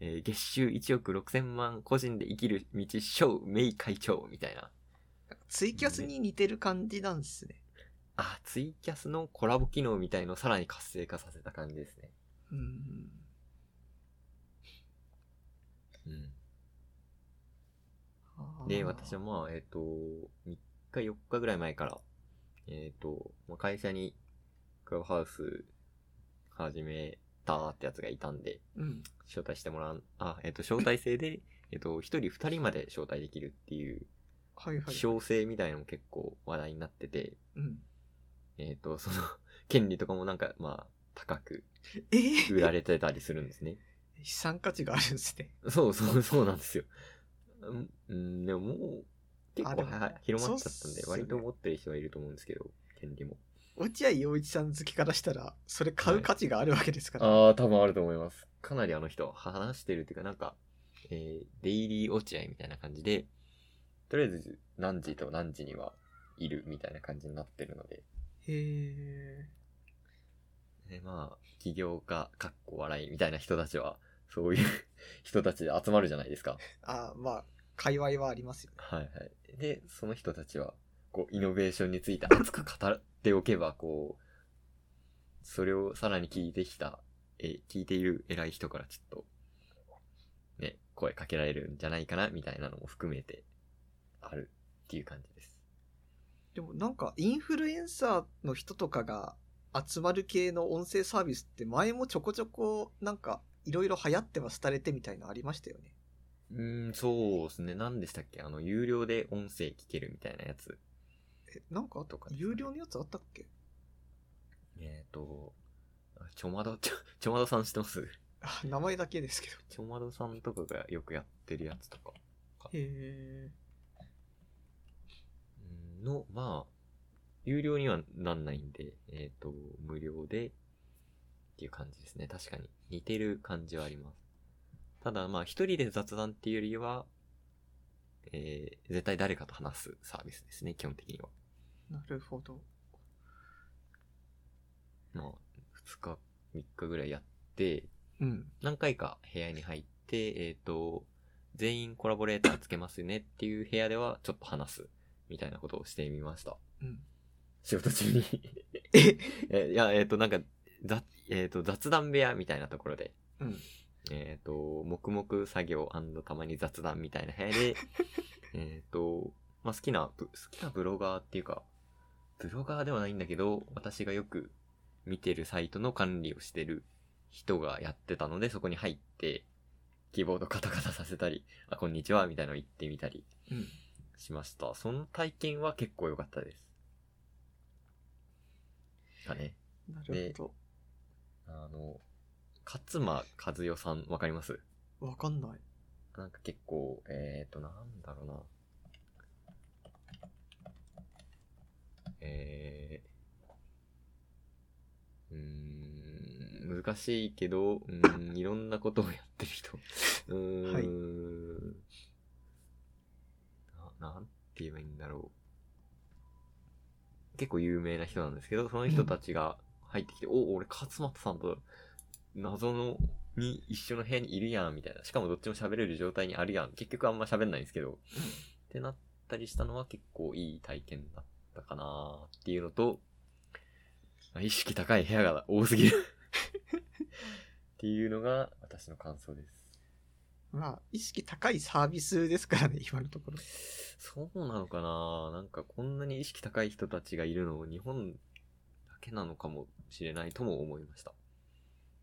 えー月収1億6千万個人で生きる道小メイ会長みたいな。ツイキャスに似てる感じなんですね。あ、ツイキャスのコラボ機能みたいのをさらに活性化させた感じですね。うん。で、私はまあ、えっ、と、3日4日ぐらい前から、えっ、と、まあ、会社にクラブハウス始めたってやつがいたんで、うん。招待してもらう、あ、えっ、と、招待制で、えっと、1人2人まで招待できるっていう、はいはい。希少性みたいなのも結構話題になってて、うん。えっ、と、その、権利とかもなんか、まあ、高くえー、売られてたりするんですね。資産価値があるんですね。そうそう、そうなんですよ。うんうん、でももう、結構は広まっちゃったんで、割と持ってる人はいると思うんですけど、権利も。落合陽一さん好きからしたら、それ買う価値があるわけですから。ああ、多分あると思います。かなりあの人、話してるっていうか、なんか、えー、デイリー落合みたいな感じで、とりあえず何時と何時にはいるみたいな感じになってるので、へえ。でまあ、起業家、かっこ笑いみたいな人たちは、そういう 人たちで集まるじゃないですか。あーまあ、界隈はありますよね。はいはい。で、その人たちは、こう、イノベーションについて熱く語っておけば、こう、それをさらに聞いてきた、え、聞いている偉い人からちょっと、ね、声かけられるんじゃないかな、みたいなのも含めて、あるっていう感じです。でもなんか、インフルエンサーの人とかが集まる系の音声サービスって前もちょこちょこなんか、いろいろ流行っては廃れてみたいなのありましたよね。うーん、そうですね。何でしたっけ？あの、有料で音声聞けるみたいなやつ。え、なんかあったとかね有料のやつあったっけ？えっ、と、あちょまど、ちょ、ちょまどさん知ってます？あ、名前だけですけど。ちょまどさんとかがよくやってるやつとか。へえ。うんの、まあ、有料にはなんないんで、えっ、と、無料でっていう感じですね。確かに。似てる感じはあります。ただ、まあ、一人で雑談っていうよりは、えー、絶対誰かと話すサービスですね、基本的には。なるほど。まあ、二日、三日ぐらいやって、うん。何回か部屋に入って、えっ、と、全員コラボレーターつけますねっていう部屋ではちょっと話すみたいなことをしてみました。うん。仕事中にえ？えいや、えっ、と、なんか、ざ、えっ、と、雑談部屋みたいなところで、うん。えっ、と、黙々作業たまに雑談みたいな部屋で、えっと、まあ、好きな、ぶ好きなブロガーっていうか、ブロガーではないんだけど、私がよく見てるサイトの管理をしてる人がやってたので、そこに入って、キーボードカタカタさせたり、あ、こんにちは、みたいなの言ってみたりうん。しました。その体験は結構良かったです。かね。なるほあの、勝間和代さん、わかります？ど。わかんない。なんか結構、えーと、なんだろうな。えー、うーん、難しいけど、うーん、いろんなことをやってる人。うーん、はいな、なんて言えばいいんだろう。結構有名な人なんですけど、その人たちが入ってきて、お、俺勝俣さんと謎のに一緒の部屋にいるやん、みたいな。しかもどっちも喋れる状態にあるやん。結局あんま喋んないんですけど。ってなったりしたのは結構いい体験だったかなっていうのと、まあ意識高い部屋が多すぎる っていうのが私の感想です。まあ、意識高いサービスですからね、今のところ。そうなのかな？なんかこんなに意識高い人たちがいるの日本だけなのかもしれないとも思いました。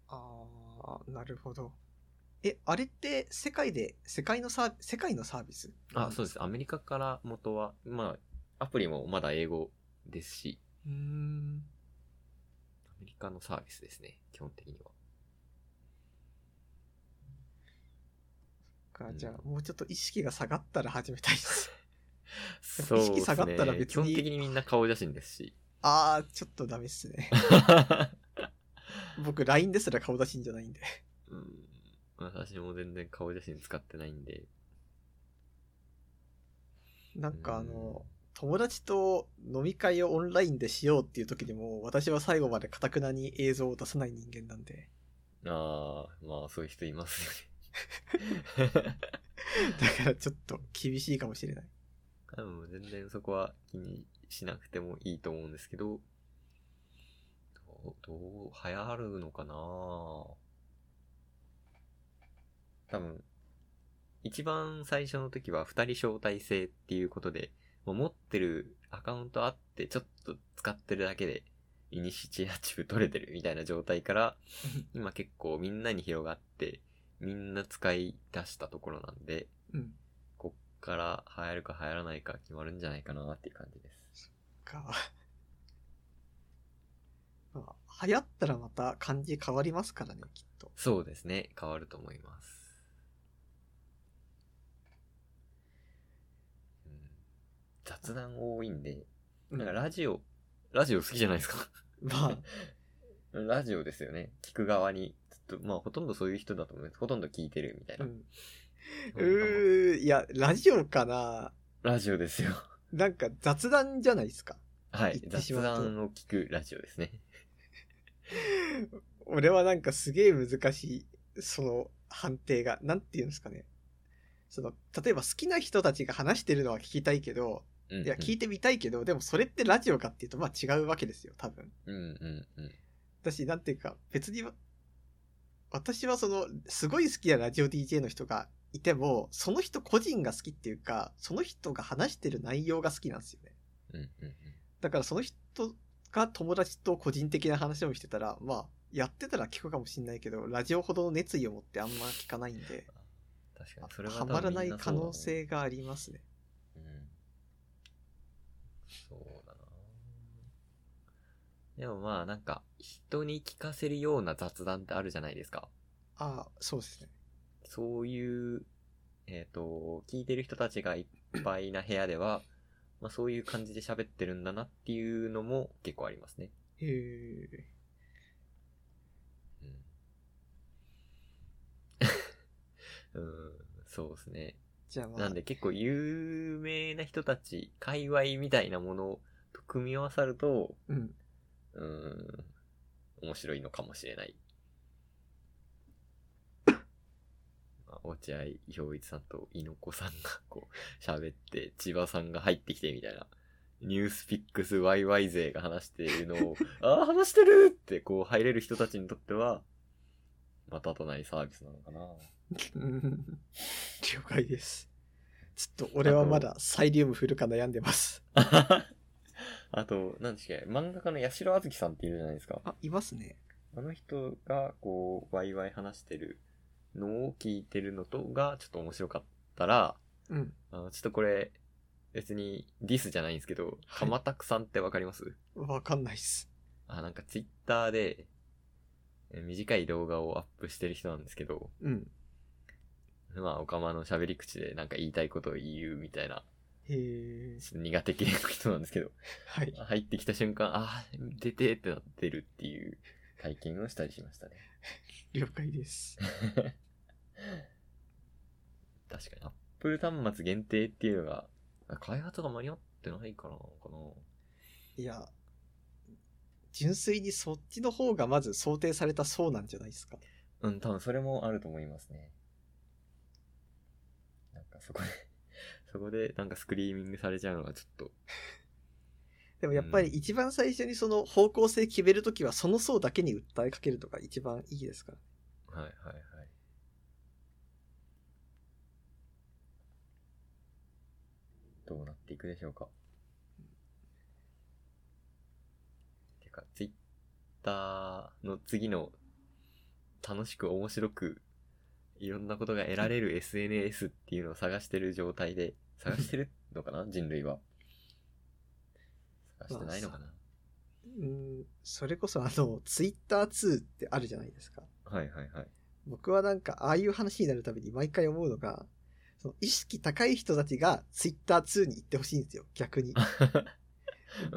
ああ、なるほど。え、あれって世界で、世界のサー、世界のサービス？あ、そうです。アメリカから元は、まあ、アプリもまだ英語ですし、うーん。アメリカのサービスですね、基本的には。か、うんじゃあ、もうちょっと意識が下がったら始めたいです。そうね。意識下がったら別に基本的にみんな顔写真ですし。あー、ちょっとダメっすね。僕、LINE ですら顔出しんじゃないんで。うん、私も全然顔写真使ってないんで。なんかあうんの、友達と飲み会をオンラインでしようっていう時にも、私は最後までかたくなに映像を出さない人間なんで。ああ、まあそういう人いますよね。だからちょっと厳しいかもしれない。多分全然そこは気にしなくてもいいと思うんですけど、どう、どう、流行るのかな？多分、一番最初の時は二人招待制っていうことで、もう持ってるアカウントあってちょっと使ってるだけでイニシチアチブ取れてるみたいな状態から、今結構みんなに広がって、みんな使い出したところなんで、うん。こっから流行るか流行らないか決まるんじゃないかなっていう感じです。か。まあ、流行ったらまた感じ変わりますからね、きっと。そうですね。変わると思います。うん、雑談多いんで、なんかラジオ、ラジオ好きじゃないですか？まあ、ラジオですよね。聞く側に。とまあほとんどそういう人だと思います。ほとんど聞いてるみたいな。うん。うー、いや、ラジオかなラジオですよ。なんか雑談じゃないですか。はい。雑談を聞くラジオですね。俺はなんかすげえ難しい、その判定が。なんて言うんですかね。その、例えば好きな人たちが話してるのは聞きたいけど、うん、いや、聞いてみたいけど、でもそれってラジオかっていうと、まあ違うわけですよ、多分。うんうんうん。私、なんていうか、別には、私はその、すごい好きなラジオ DJ の人がいても、その人個人が好きっていうか、その人が話してる内容が好きなんですよね。うんうんうん。だからその人が友達と個人的な話をしてたら、まあ、やってたら聞くかもしんないけど、ラジオほどの熱意を持ってあんま聞かないんで、確かに。それははまらない可能性がありますね。うん。そうでもまあなんか、人に聞かせるような雑談ってあるじゃないですか。ああ、そうですね。そういう、えっ、と、聞いてる人たちがいっぱいな部屋では、まあそういう感じで喋ってるんだなっていうのも結構ありますね。へえ。うん。うん、そうですね。じゃあまあ、なんで結構有名な人たち、界隈みたいなものと組み合わさると、うん。うーん、面白いのかもしれない。まあ落合陽一さんと猪子さんがこう喋って、千葉さんが入ってきてみたいな。ニュースピックス YY 勢が話しているのを、ああ、話してるってこう入れる人たちにとっては、またとないサービスなのかな。う ん了解です。ちょっと俺はまだサイリウム振るか悩んでます。あと、なんでしたっけ、漫画家の八代あずきさんっているじゃないですか。あ、いますね。あの人が、こう、ワイワイ話してるのを聞いてるのとが、ちょっと面白かったら、うん。あのちょっとこれ、別にディスじゃないんですけど、はい鎌田さんってわかります？わかんないっす。あ、なんかツイッターで、え短い動画をアップしてる人なんですけど、うん。まあ、おかまの喋り口でなんか言いたいことを言うみたいな、ちょっと苦手系の人なんですけど、はい。入ってきた瞬間、あー、出てってなってるっていう体験をしたりしましたね。了解です。確かに、アップル端末限定っていうのが、開発が間に合ってないからなのかないや、純粋にそっちの方がまず想定されたそうなんじゃないですか。うん、多分それもあると思いますね。なんかそこで、そこでなんかスクリーミングされちゃうのがちょっと、でもやっぱり一番最初にその方向性決めるときはその層だけに訴えかけるとか一番いいですから。はいはいはい。どうなっていくでしょうか。てか、ツイッターの次の楽しく面白くいろんなことが得られる SNS っていうのを探してる状態で、探してるのかな？人類は。探してないのかな？うん、それこそあの、ツイッター2ってあるじゃないですか。はいはいはい。僕はなんか、ああいう話になるたびに毎回思うのが、その意識高い人たちがツイッター2に行ってほしいんですよ、逆に。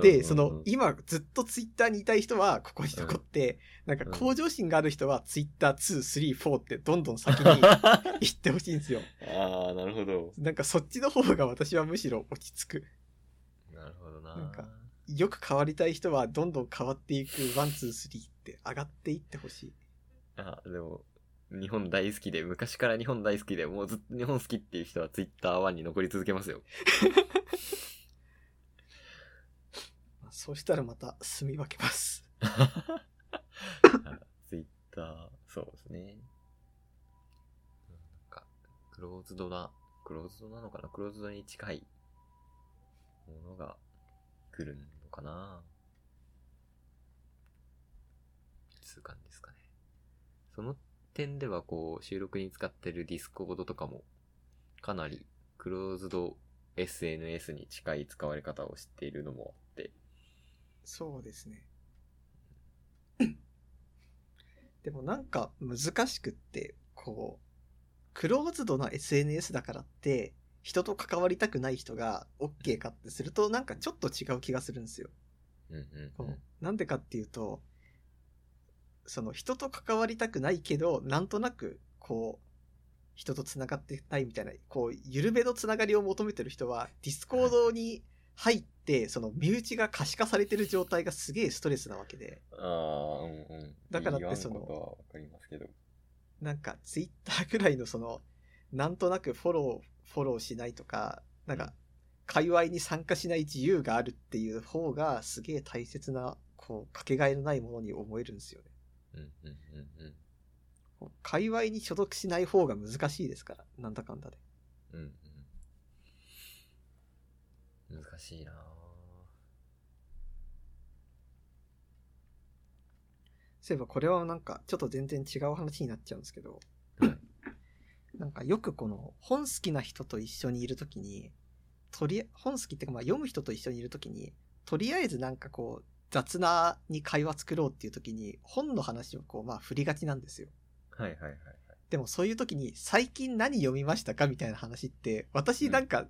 で、その、今ずっとツイッターにいたい人はここに残って、なんか向上心がある人はツイッター2、3、4ってどんどん先に 行ってほしいんですよ。ああ、なるほど。なんかそっちの方が私はむしろ落ち着く。なるほどな。なんかよく変わりたい人はどんどん変わっていく one、two、three って上がっていってほしい。あ、でも、日本大好きで、昔から日本大好きで、もうずっと日本好きっていう人はツイッター1に残り続けますよ。まあそうしたらまた住み分けます。ツイッター、そうですね。なんか、クローズドな、クローズドなのかな？クローズドに近いものが来るのかな？つう感じですかね。その点ではこう、収録に使ってる Discord とかも、かなりクローズド SNS に近い使われ方をしているのも、そうですね。でもなんか難しくって、こう、クローズドな SNS だからって、人と関わりたくない人が OK かってするとなんかちょっと違う気がするんですよ。うんなんでかっていうと、その人と関わりたくないけど、なんとなく、こう、人と繋がってたいみたいな、こう、ゆるめの繋がりを求めてる人は、 Discord に入って、その身内が可視化されてる状態がすげえストレスなわけで、ああ、うんうん。だからってそのわかりますけど。なんかツイッターぐらいのその、なんとなくフォロー、フォローしないとか、なんか、界隈に参加しない自由があるっていう方がすげえ大切な、こう、かけがえのないものに思えるんですよね。うんうんうんうん。界隈に所属しない方が難しいですから、なんだかんだで。うんうん。難しいなぁそういえばこれはなんかちょっと全然違う話になっちゃうんですけど、はいなんかよくこの本好きな人と一緒にいるときに、とりあ本好きっていうかまあ読む人と一緒にいるときに、とりあえずなんかこう雑なに会話作ろうっていうときに本の話をこうまあ振りがちなんですよ。はいはいはいはい。でもそういうときに最近何読みましたかみたいな話って私なんか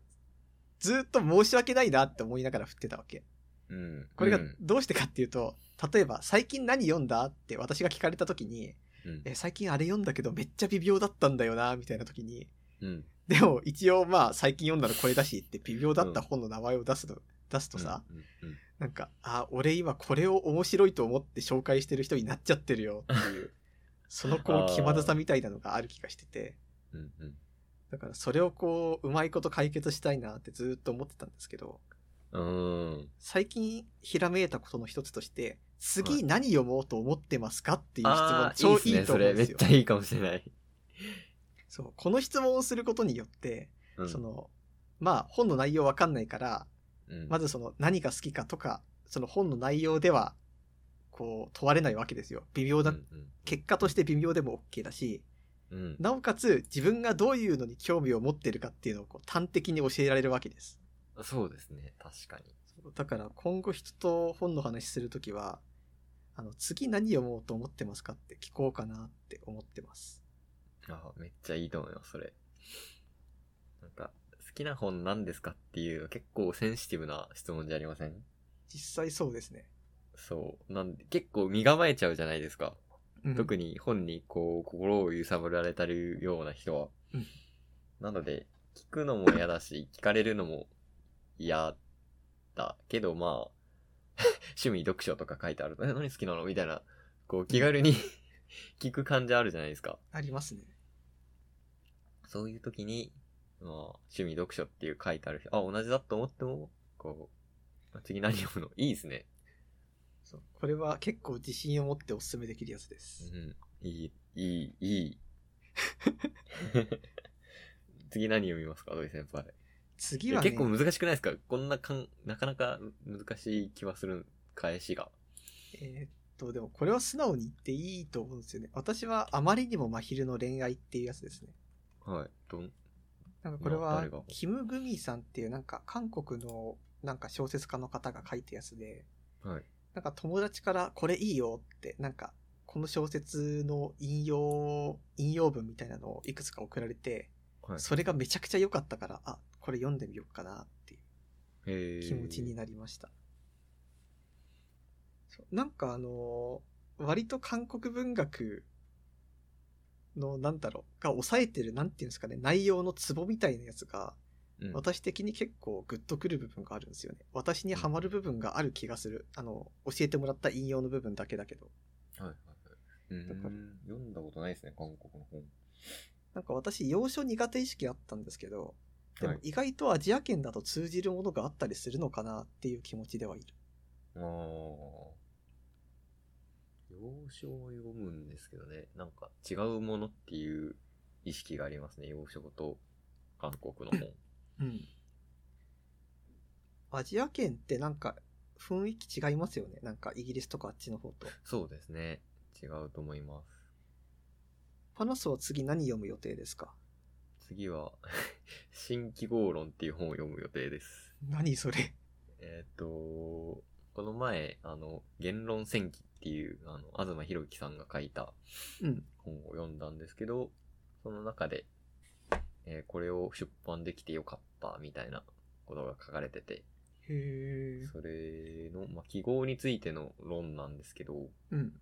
ずっと申し訳ないなって思いながら振ってたわけ。うん。これがうんどうしてかっていうと、例えば最近何読んだって私が聞かれたときに、うん。え、最近あれ読んだけどめっちゃ微妙だったんだよな、みたいな時に、うん。でも一応まあ最近読んだのこれだしって微妙だった本の名前を出すの、出すとさ、うんうんなんか、あ、俺今これを面白いと思って紹介してる人になっちゃってるよっていう、そのこう気まずさみたいなのがある気がしてて、うんうん。だからそれをこう、うまいこと解決したいなってずっと思ってたんですけど、うーん。最近ひらめいたことの一つとして、はい次何読もうと思ってますかっていう質問ああ、いい超いいっすね。それめっと思うんですよ。ちゃいいかもしれない。そう、この質問をすることによって、うんそ、の、まあ本の内容わかんないから、うんまずその何が好きかとか、その本の内容では、こう問われないわけですよ。微妙だ、うん結果として微妙でも OK だし、うんうん。なおかつ自分がどういうのに興味を持ってるかっていうのをこう端的に教えられるわけです。そうですね。確かに。だから今後人と本の話するときは、あの、次何読もうと思ってますかって聞こうかなって思ってます。あめっちゃいいと思います、それ。なんか、好きな本何ですかっていう結構センシティブな質問じゃありません？実際そうですね。そう。なんで、結構身構えちゃうじゃないですか。うん特に本にこう、心を揺さぶられたるような人は。うんなので、聞くのも嫌だし、聞かれるのも嫌だけど、まあ、趣味読書とか書いてあると、え、何好きなの？みたいな、こう、気軽に 聞く感じあるじゃないですか。ありますね。そういう時に、まあ、趣味読書っていう書いてあるあ、同じだと思っても、こう、次何読むの？いいですね。そうこれは結構自信を持ってお勧めできるやつです。うん。いい、いい、いい。次何読みますか土井先輩。次はね、結構難しくないですか？こんなかん、なかなか難しい気はする、返しが。えーっと、でもこれは素直に言っていいと思うんですよね。私はあまりにも真昼の恋愛っていうやつですね。はい。どん、なんかこれはキム・グミさんっていうなんか韓国のなんか小説家の方が書いたやつで、はい。なんか友達からこれいいよって、なんか、この小説の引用、引用文みたいなのをいくつか送られて、はい。それがめちゃくちゃ良かったから、あ、これ読んでみようかなっていう気持ちになりました。なんかあのー割と韓国文学の、なんだろう、が抑えてる、なんていうんですかね、内容のツボみたいなやつが、うん私的に結構グッとくる部分があるんですよね。私にハマる部分がある気がする。あの、教えてもらった引用の部分だけだけど。はいはいはい。だからん。読んだことないですね、韓国の本。なんか私、洋書苦手意識あったんですけど、ではいも意外とアジア圏だと通じるものがあったりするのかなっていう気持ちではいる。ああ。洋書を読むんですけどね、なんか違うものっていう意識がありますね、洋書と韓国の本。うん。アジア圏ってなんか雰囲気違いますよね。なんかイギリスとかあっちの方と。そうですね。違うと思います。パナソは次何読む予定ですか？次は、新記号論っていう本を読む予定です。何それ？えっ、と、この前、あの、言論戦記っていう、あの、東博樹さんが書いたうん。本を読んだんですけど、その中で、えーこれを出版できてよかったみたいなことが書かれてて、へえ。それの、まあ、記号についての論なんですけど、うん。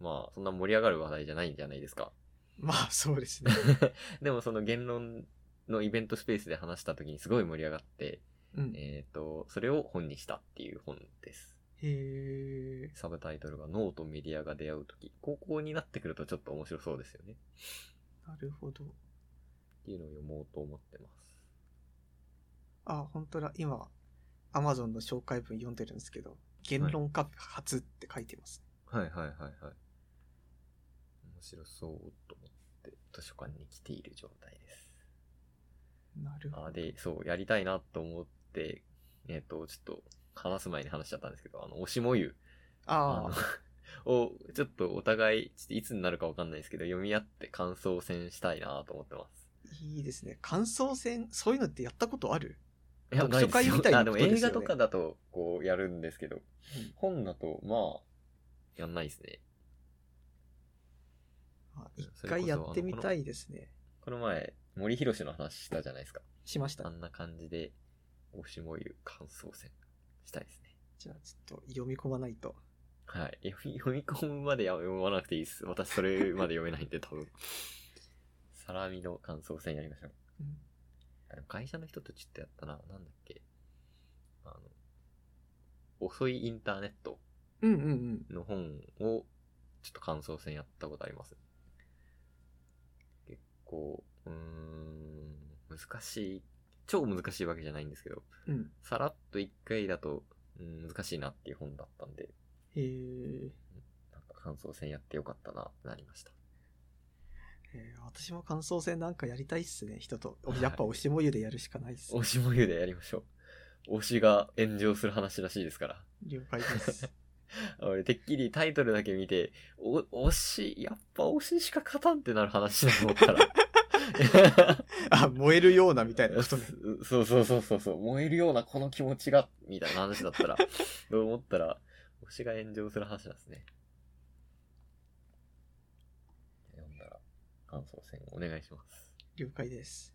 まあ、そんな盛り上がる話題じゃないんじゃないですか。まあ、そうですね。でもその言論のイベントスペースで話した時にすごい盛り上がって、うん。えっ、と、それを本にしたっていう本です。へえ。サブタイトルが脳とメディアが出会う時。高校になってくるとちょっと面白そうですよね。なるほど。っていうのを読もうと思ってます。あ、本当だ。今、アマゾンの紹介文読んでるんですけど、言論カフェ初って書いてます。はいはいはいはい。面白そうと思って図書館に来ている状態です。なるほど。あで、そう、やりたいなと思って、えっ、と、ちょっと話す前に話しちゃったんですけど、あの、おしもゆああ、の を、ちょっとお互い、ちょっといつになるかわかんないですけど、読み合って感想戦したいなと思ってます。いいですね。感想戦、そういうのってやったことある？いや、読書会みたいなあ、でもことですよね映画とかだと、こう、やるんですけど、本だと、まあ、やんないですね。あ一回やってみたいですね。この前、森博の話したじゃないですか。しましたあ。んな感じで、おしもゆ感想戦したいですね。じゃあちょっと読み込まないと。はい。読み 込むまでは読まなくていいです。私それまで読めないんで多分。サラミの感想戦やりましょう。うんあでも会社の人とちょっとやったな。なんだっけ。あの、遅いインターネットうんうんうん。の本をちょっと感想戦やったことあります。結構、うーん、難しい。超難しいわけじゃないんですけど、うん。さらっと一回だと、うん、難しいなっていう本だったんで、へえ。なんか感想戦やってよかったなってなりました。えー私も感想戦なんかやりたいっすね、人と。やっぱ押しもゆでやるしかないっす、推しもゆでやりましょう。推しが炎上する話らしいですから。了解です。俺、てっきりタイトルだけ見て、お、推し、やっぱ推ししか勝たんってなる話だと思ったら。あ、燃えるようなみたいなことね。そうそうそうそうそう、燃えるようなこの気持ちが、みたいな話だったら、と思ったら、推しが炎上する話なんですね。読んだら、感想戦お願いします。了解です。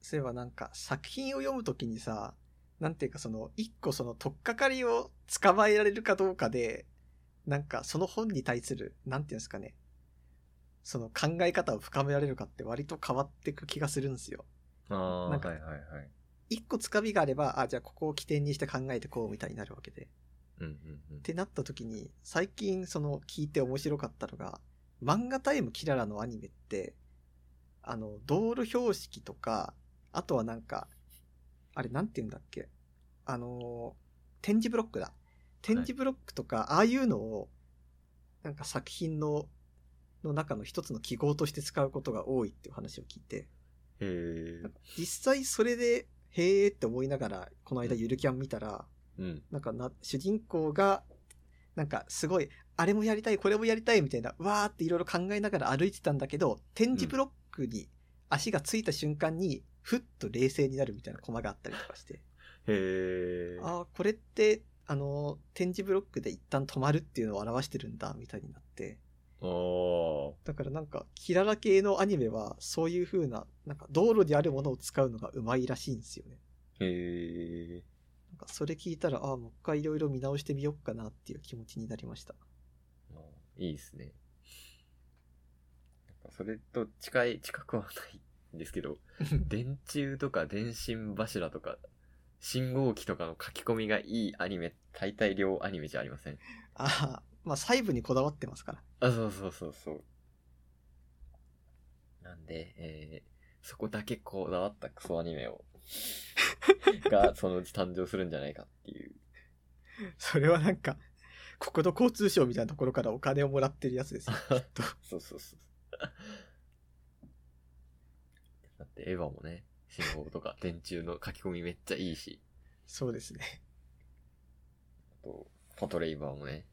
そういえばなんか作品を読むときにさ、なんていうかその一個その取っかかりを捕まえられるかどうかで、なんかその本に対する、なんていうんですかね、その考え方を深められるかって割と変わってく気がするんですよ。ああ、なんかはいはいはい。一個つかみがあれば、あ、じゃあここを起点にして考えてこうみたいになるわけで。うんうんうんっ。てなった時に、最近その聞いて面白かったのが、漫画タイムキララのアニメって、あの、道路標識とか、あとはなんか、あれなんて言うんだっけ？あの、展示ブロックだ。展示ブロックとか、ああいうのを、なんか作品の、の中の一つの記号として使うことが多いっていう話を聞いて、へ実際それで、へーって思いながら、この間ゆるキャン見たら、うん。なんかな、主人公が、なんかすごい、あれもやりたい、これもやりたいみたいな、わーっていろいろ考えながら歩いてたんだけど、展示ブロックに足がついた瞬間に、ふっと冷静になるみたいなコマがあったりとかして、へえ。ああ、これって、あの、展示ブロックで一旦止まるっていうのを表してるんだ、みたいになって。おだからなんか、キララ系のアニメは、そういう風な、なんか道路にあるものを使うのがうまいらしいんですよね。ー。へえ。かそれ聞いたら、ああ、もう一回いろいろ見直してみようかなっていう気持ちになりました。あいいですね。なんかそれと近い、近くはないんですけど、電柱とか電信柱とか、信号機とかの書き込みがいいアニメ、大体両アニメじゃありません。ああ、まあ細部にこだわってますから。あ、そうそうそうそう。なんで、えー、そこだけこだわったクソアニメを、がそのうち誕生するんじゃないかっていう。それはなんか、国土交通省みたいなところからお金をもらってるやつですよ。きっと。そうそうそう。だってエヴァもね、信号とか電柱の書き込みめっちゃいいし、そうですね。あと、パトレイバーもね、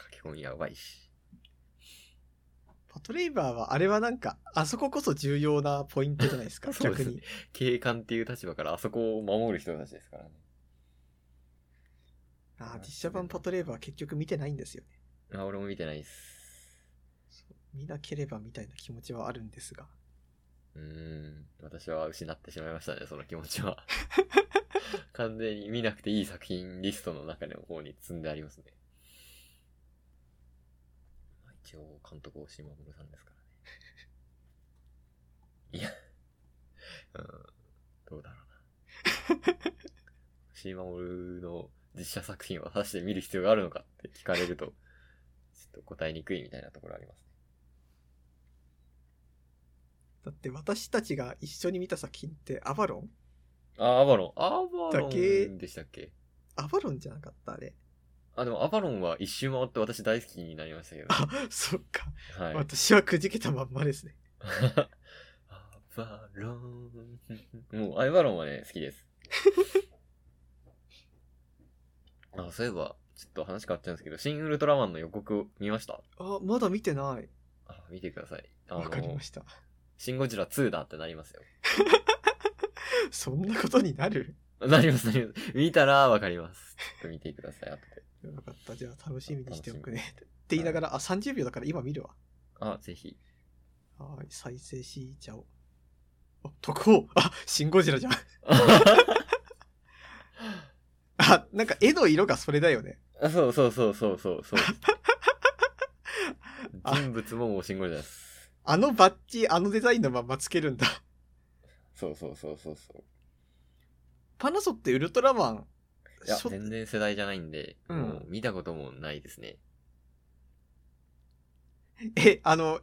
書き込みやばいし。パトレイバーは、あれはなんか、あそここそ重要なポイントじゃないですか、そうです逆に。警官っていう立場からあそこを守る人たちですからね。ああ、実写版パトレイバーは結局見てないんですよね。あ、俺も見てないっす。そう見なければみたいな気持ちはあるんですが。うーん。私は失ってしまいましたね、その気持ちは。完全に見なくていい作品リストの中の方に積んでありますね。応、監督大島守さんですからね。いや、うん、どうだろうな。島守の実写作品を果たして見る必要があるのかって聞かれると、ちょっと答えにくいみたいなところありますね。だって私たちが一緒に見た作品ってアバロン？あ、アバロン。アバロンでしたっけ？アバロンじゃなかったあれ。あ、でもアバロンは一周回って私大好きになりましたけど。あ、そっか。はい。私はくじけたまんまですね。アバロン。もう、アバロンはね、好きです。あ、そういえば、ちょっと話変わっちゃうんですけど、シン・ウルトラマンの予告見ました？あ、まだ見てない。あ、見てください。あわかりのま、した。シン・ゴジラ2だってなりますよ。そんなことになる？なります、なります。見たらわかります。ちょっと見てください、後で。よかった。じゃあ楽しみにしておくね。って言いながら、あ、30秒だから今見るわ。あ、ぜひ。はい、再生しちゃおう。あ、特報あ、シンゴジラじゃん。あ、なんか絵の色がそれだよね。あそうそうそうそうそうそう。あ人物ももうシン・ゴジラです。あのバッジ、あのデザインのままつけるんだ。そうそうそうそうそう。パナソってウルトラマン、いや、しょ全然世代じゃないんで、うんもう見たこともないですね。え、あの、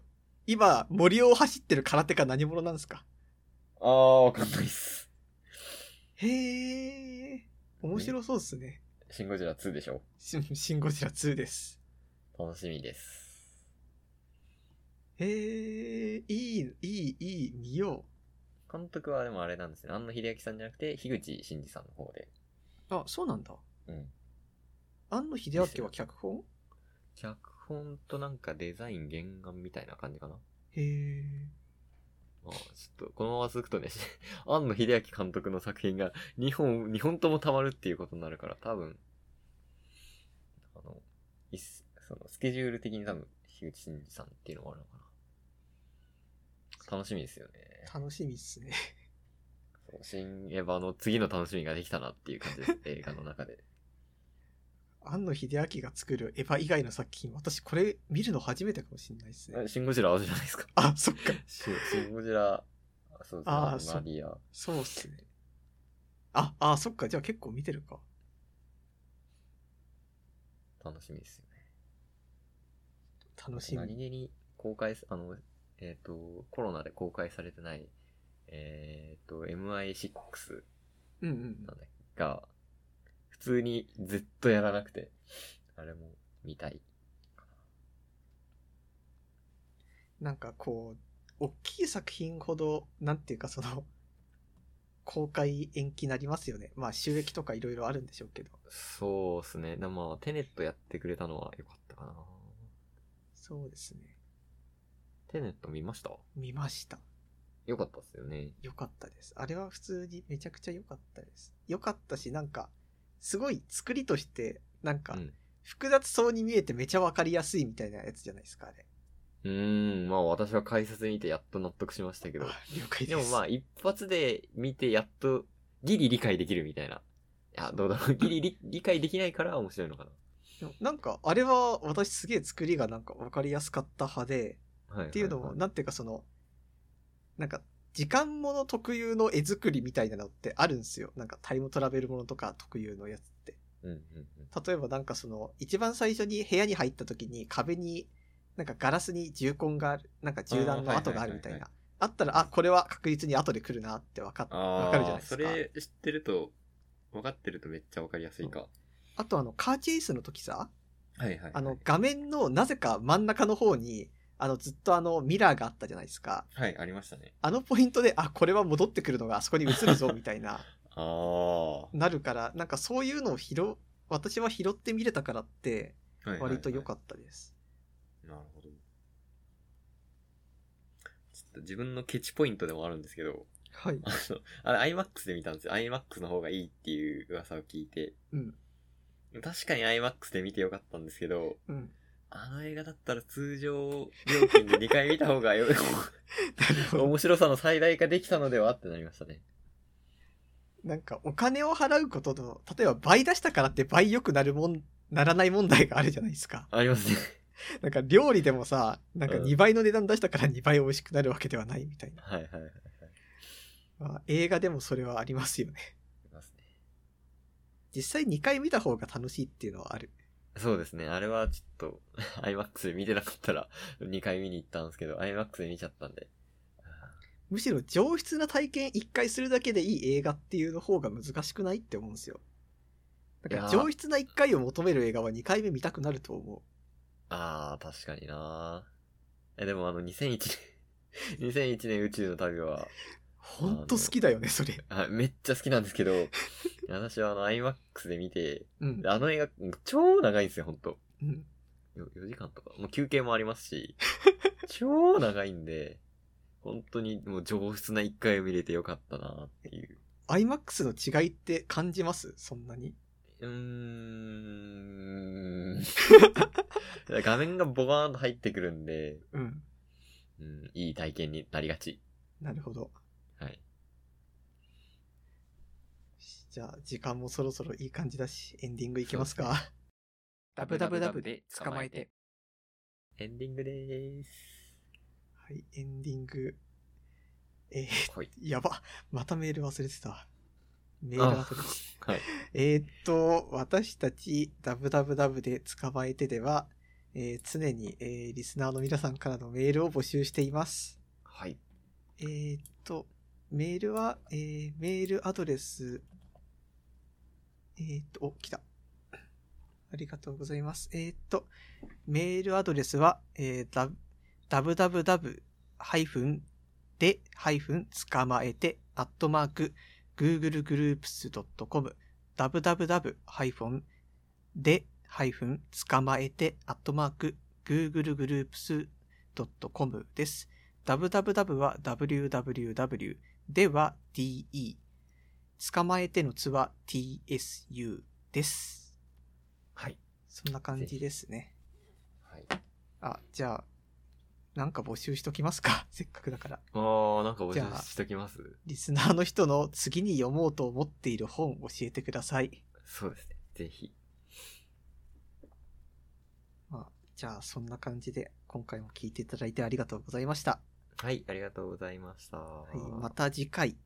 今、森を走ってる空手家何者なんですか？あー、わかんないっす。へえ、面白そうっすね。シン・ゴジラ2でしょ？シンシンゴジラ2です。楽しみです。へえ、いい、いい、いい、見よ監督はでもあれなんですね。安野秀明さんじゃなくて、樋口真嗣さんの方で。う。あ、そうなんだ。うん。庵野秀明は脚本？脚本となんかデザイン原案みたいな感じかな。へえ。まあ、ちょっと、このまま続くとね、庵野秀明監督の作品が2本、2本とも溜まるっていうことになるから、多分、あの、いっその、スケジュール的に多分、樋口真嗣さんっていうのもあるのかな。楽しみですよね。楽しみっすね。新エヴァの次の楽しみができたなっていう感じです、映画の中で。庵野秀明が作るエヴァ以外の作品、私これ見るの初めてかもしれないですね。えシン・ゴジラあるじゃないですか。あ、そっか。シシン・ゴジラ、あそうですね。マリア。そうっすね。あ、あ、そっか。じゃあ結構見てるか。楽しみですよね。楽しみ。何気に公開す、あの、えっ、と、コロナで公開されてない、えっ、と、MI6 うんうんなんだっけ？が、普通にずっとやらなくて、あれも見たいかなんかこう、大きい作品ほど、なんていうかその、公開延期なりますよね。まあ収益とかいろいろあるんでしょうけど。な。そうですね。でもまあ、テネットやってくれたのは良かったかな。そうですね。テネット見ました？見ました。良かったっすよね。良かったです。あれは普通にめちゃくちゃ良かったです。良かったし、なんか、すごい作りとして、なんかうん、複雑そうに見えてめちゃわかりやすいみたいなやつじゃないですか、あれ。うーん、まあ私は解説見てやっと納得しましたけど。あ 了解で。ですもまあ一発で見てやっとギリ理解できるみたいな。いや、どうだろう。ギリ理理解できないから面白いのかでもなんか、あれは私すげえ作りがなんかわかりやすかった派で、な。はい。っていうのも、はなんていうかその、なんか、時間もの特有の絵作りみたいなのってあるんですよ。なんかタイムトラベルものとか特有のやつって。いうんうんうん。例えばなんかその、一番最初に部屋に入った時に壁に、なんかガラスに銃痕がある、なんか銃弾の跡があるみたいな。あったら、あ、これは確実に後で来るなってわかかるじゃないあ、ですか。それ知ってると、分かってるとめっちゃ分かりやすいか。あとあの、カーチェイスの時さ、はいはいはい。あの、画面のなぜか真ん中の方に、あの、ずっとあの、ミラーがあったじゃないですか。はい、ありましたね。あのポイントで、あ、これは戻ってくるのがあそこに映るぞ、みたいな、ああ。なるから、なんかそういうのを拾、私は拾って見れたからって、はいはいはい割と良かったです。なるほど。ちょっと自分のケチポイントでもあるんですけど、はい。あの、あれ IMAX で見たんですよ。IMAX の方がいいっていう噂を聞いて。うん。確かに IMAX で見てよかったんですけど、うん。あの映画だったら通常料金で2回見た方がよ。面白さの最大化できたのではってなりましたね。なんかお金を払うことの、例えば倍出したからって倍良くなるもん、ならない問題があるじゃないですか。ありますね。なんか料理でもさ、なんかうん2倍の値段出したから2倍美味しくなるわけではないみたいな。はいはいはいはい。まあ、映画でもそれはありますよね。ありますね。実際2回見た方が楽しいっていうのはある。そうですね。あれはちょっと、IMAX で見てなかったら2回見に行ったんですけど、IMAX で見ちゃったんで。むしろ上質な体験1回するだけでいい映画っていうの方が難しくないって思うんですよ。だから上質な1回を求める映画は2回目見たくなると思う。ああ、確かになえ、でもあの2001年、2001年宇宙の旅は、ほんと好きだよね、それ。あめっちゃ好きなんですけど、私はあの IMAX で見て、うん。あの映画超長いんですよ、ほんと。うん。よ4時間とか。もう休憩もありますし、超長いんで、本当にもう上質な1回を見れてよかったなっていう。IMAX の違いって感じます？そんなに？うーん。画面がボバーンと入ってくるんで、うん。うん、いい体験になりがち。なるほど。はい。じゃあ、時間もそろそろいい感じだし、エンディングいきますか。ダブダブダブで捕まえて。エンディングでーす。はい、エンディング。えはい。ー、やば。またメール忘れてた。メールアドレス。はい。えーっと、私たち、ダブダブダブで捕まえてでは、えー常に、えーリスナーの皆さんからのメールを募集しています。はい。えーっと、メールは、えーメールアドレス、えーっと、お、来た。ありがとうございます。えーっと、メールアドレスは、えー、ダダブダブダブハイフンでハイフン捕まえてアットマーク googlegroups.com ダブダブダブハイフンでハイフン捕まえてアットマーク googlegroups.com です。www は www では de 捕まえてのつは tsu です。はい。そんな感じですね。はい。あ、じゃあ、なんか募集しときますか？せっかくだから。あー、なんか募集しときます？リスナーの人の次に読もうと思っている本教えてください。そうですね。ぜひ。まあ、じゃあそんな感じで今回も聞いていただいてありがとうございました。はい、ありがとうございました。はい、また次回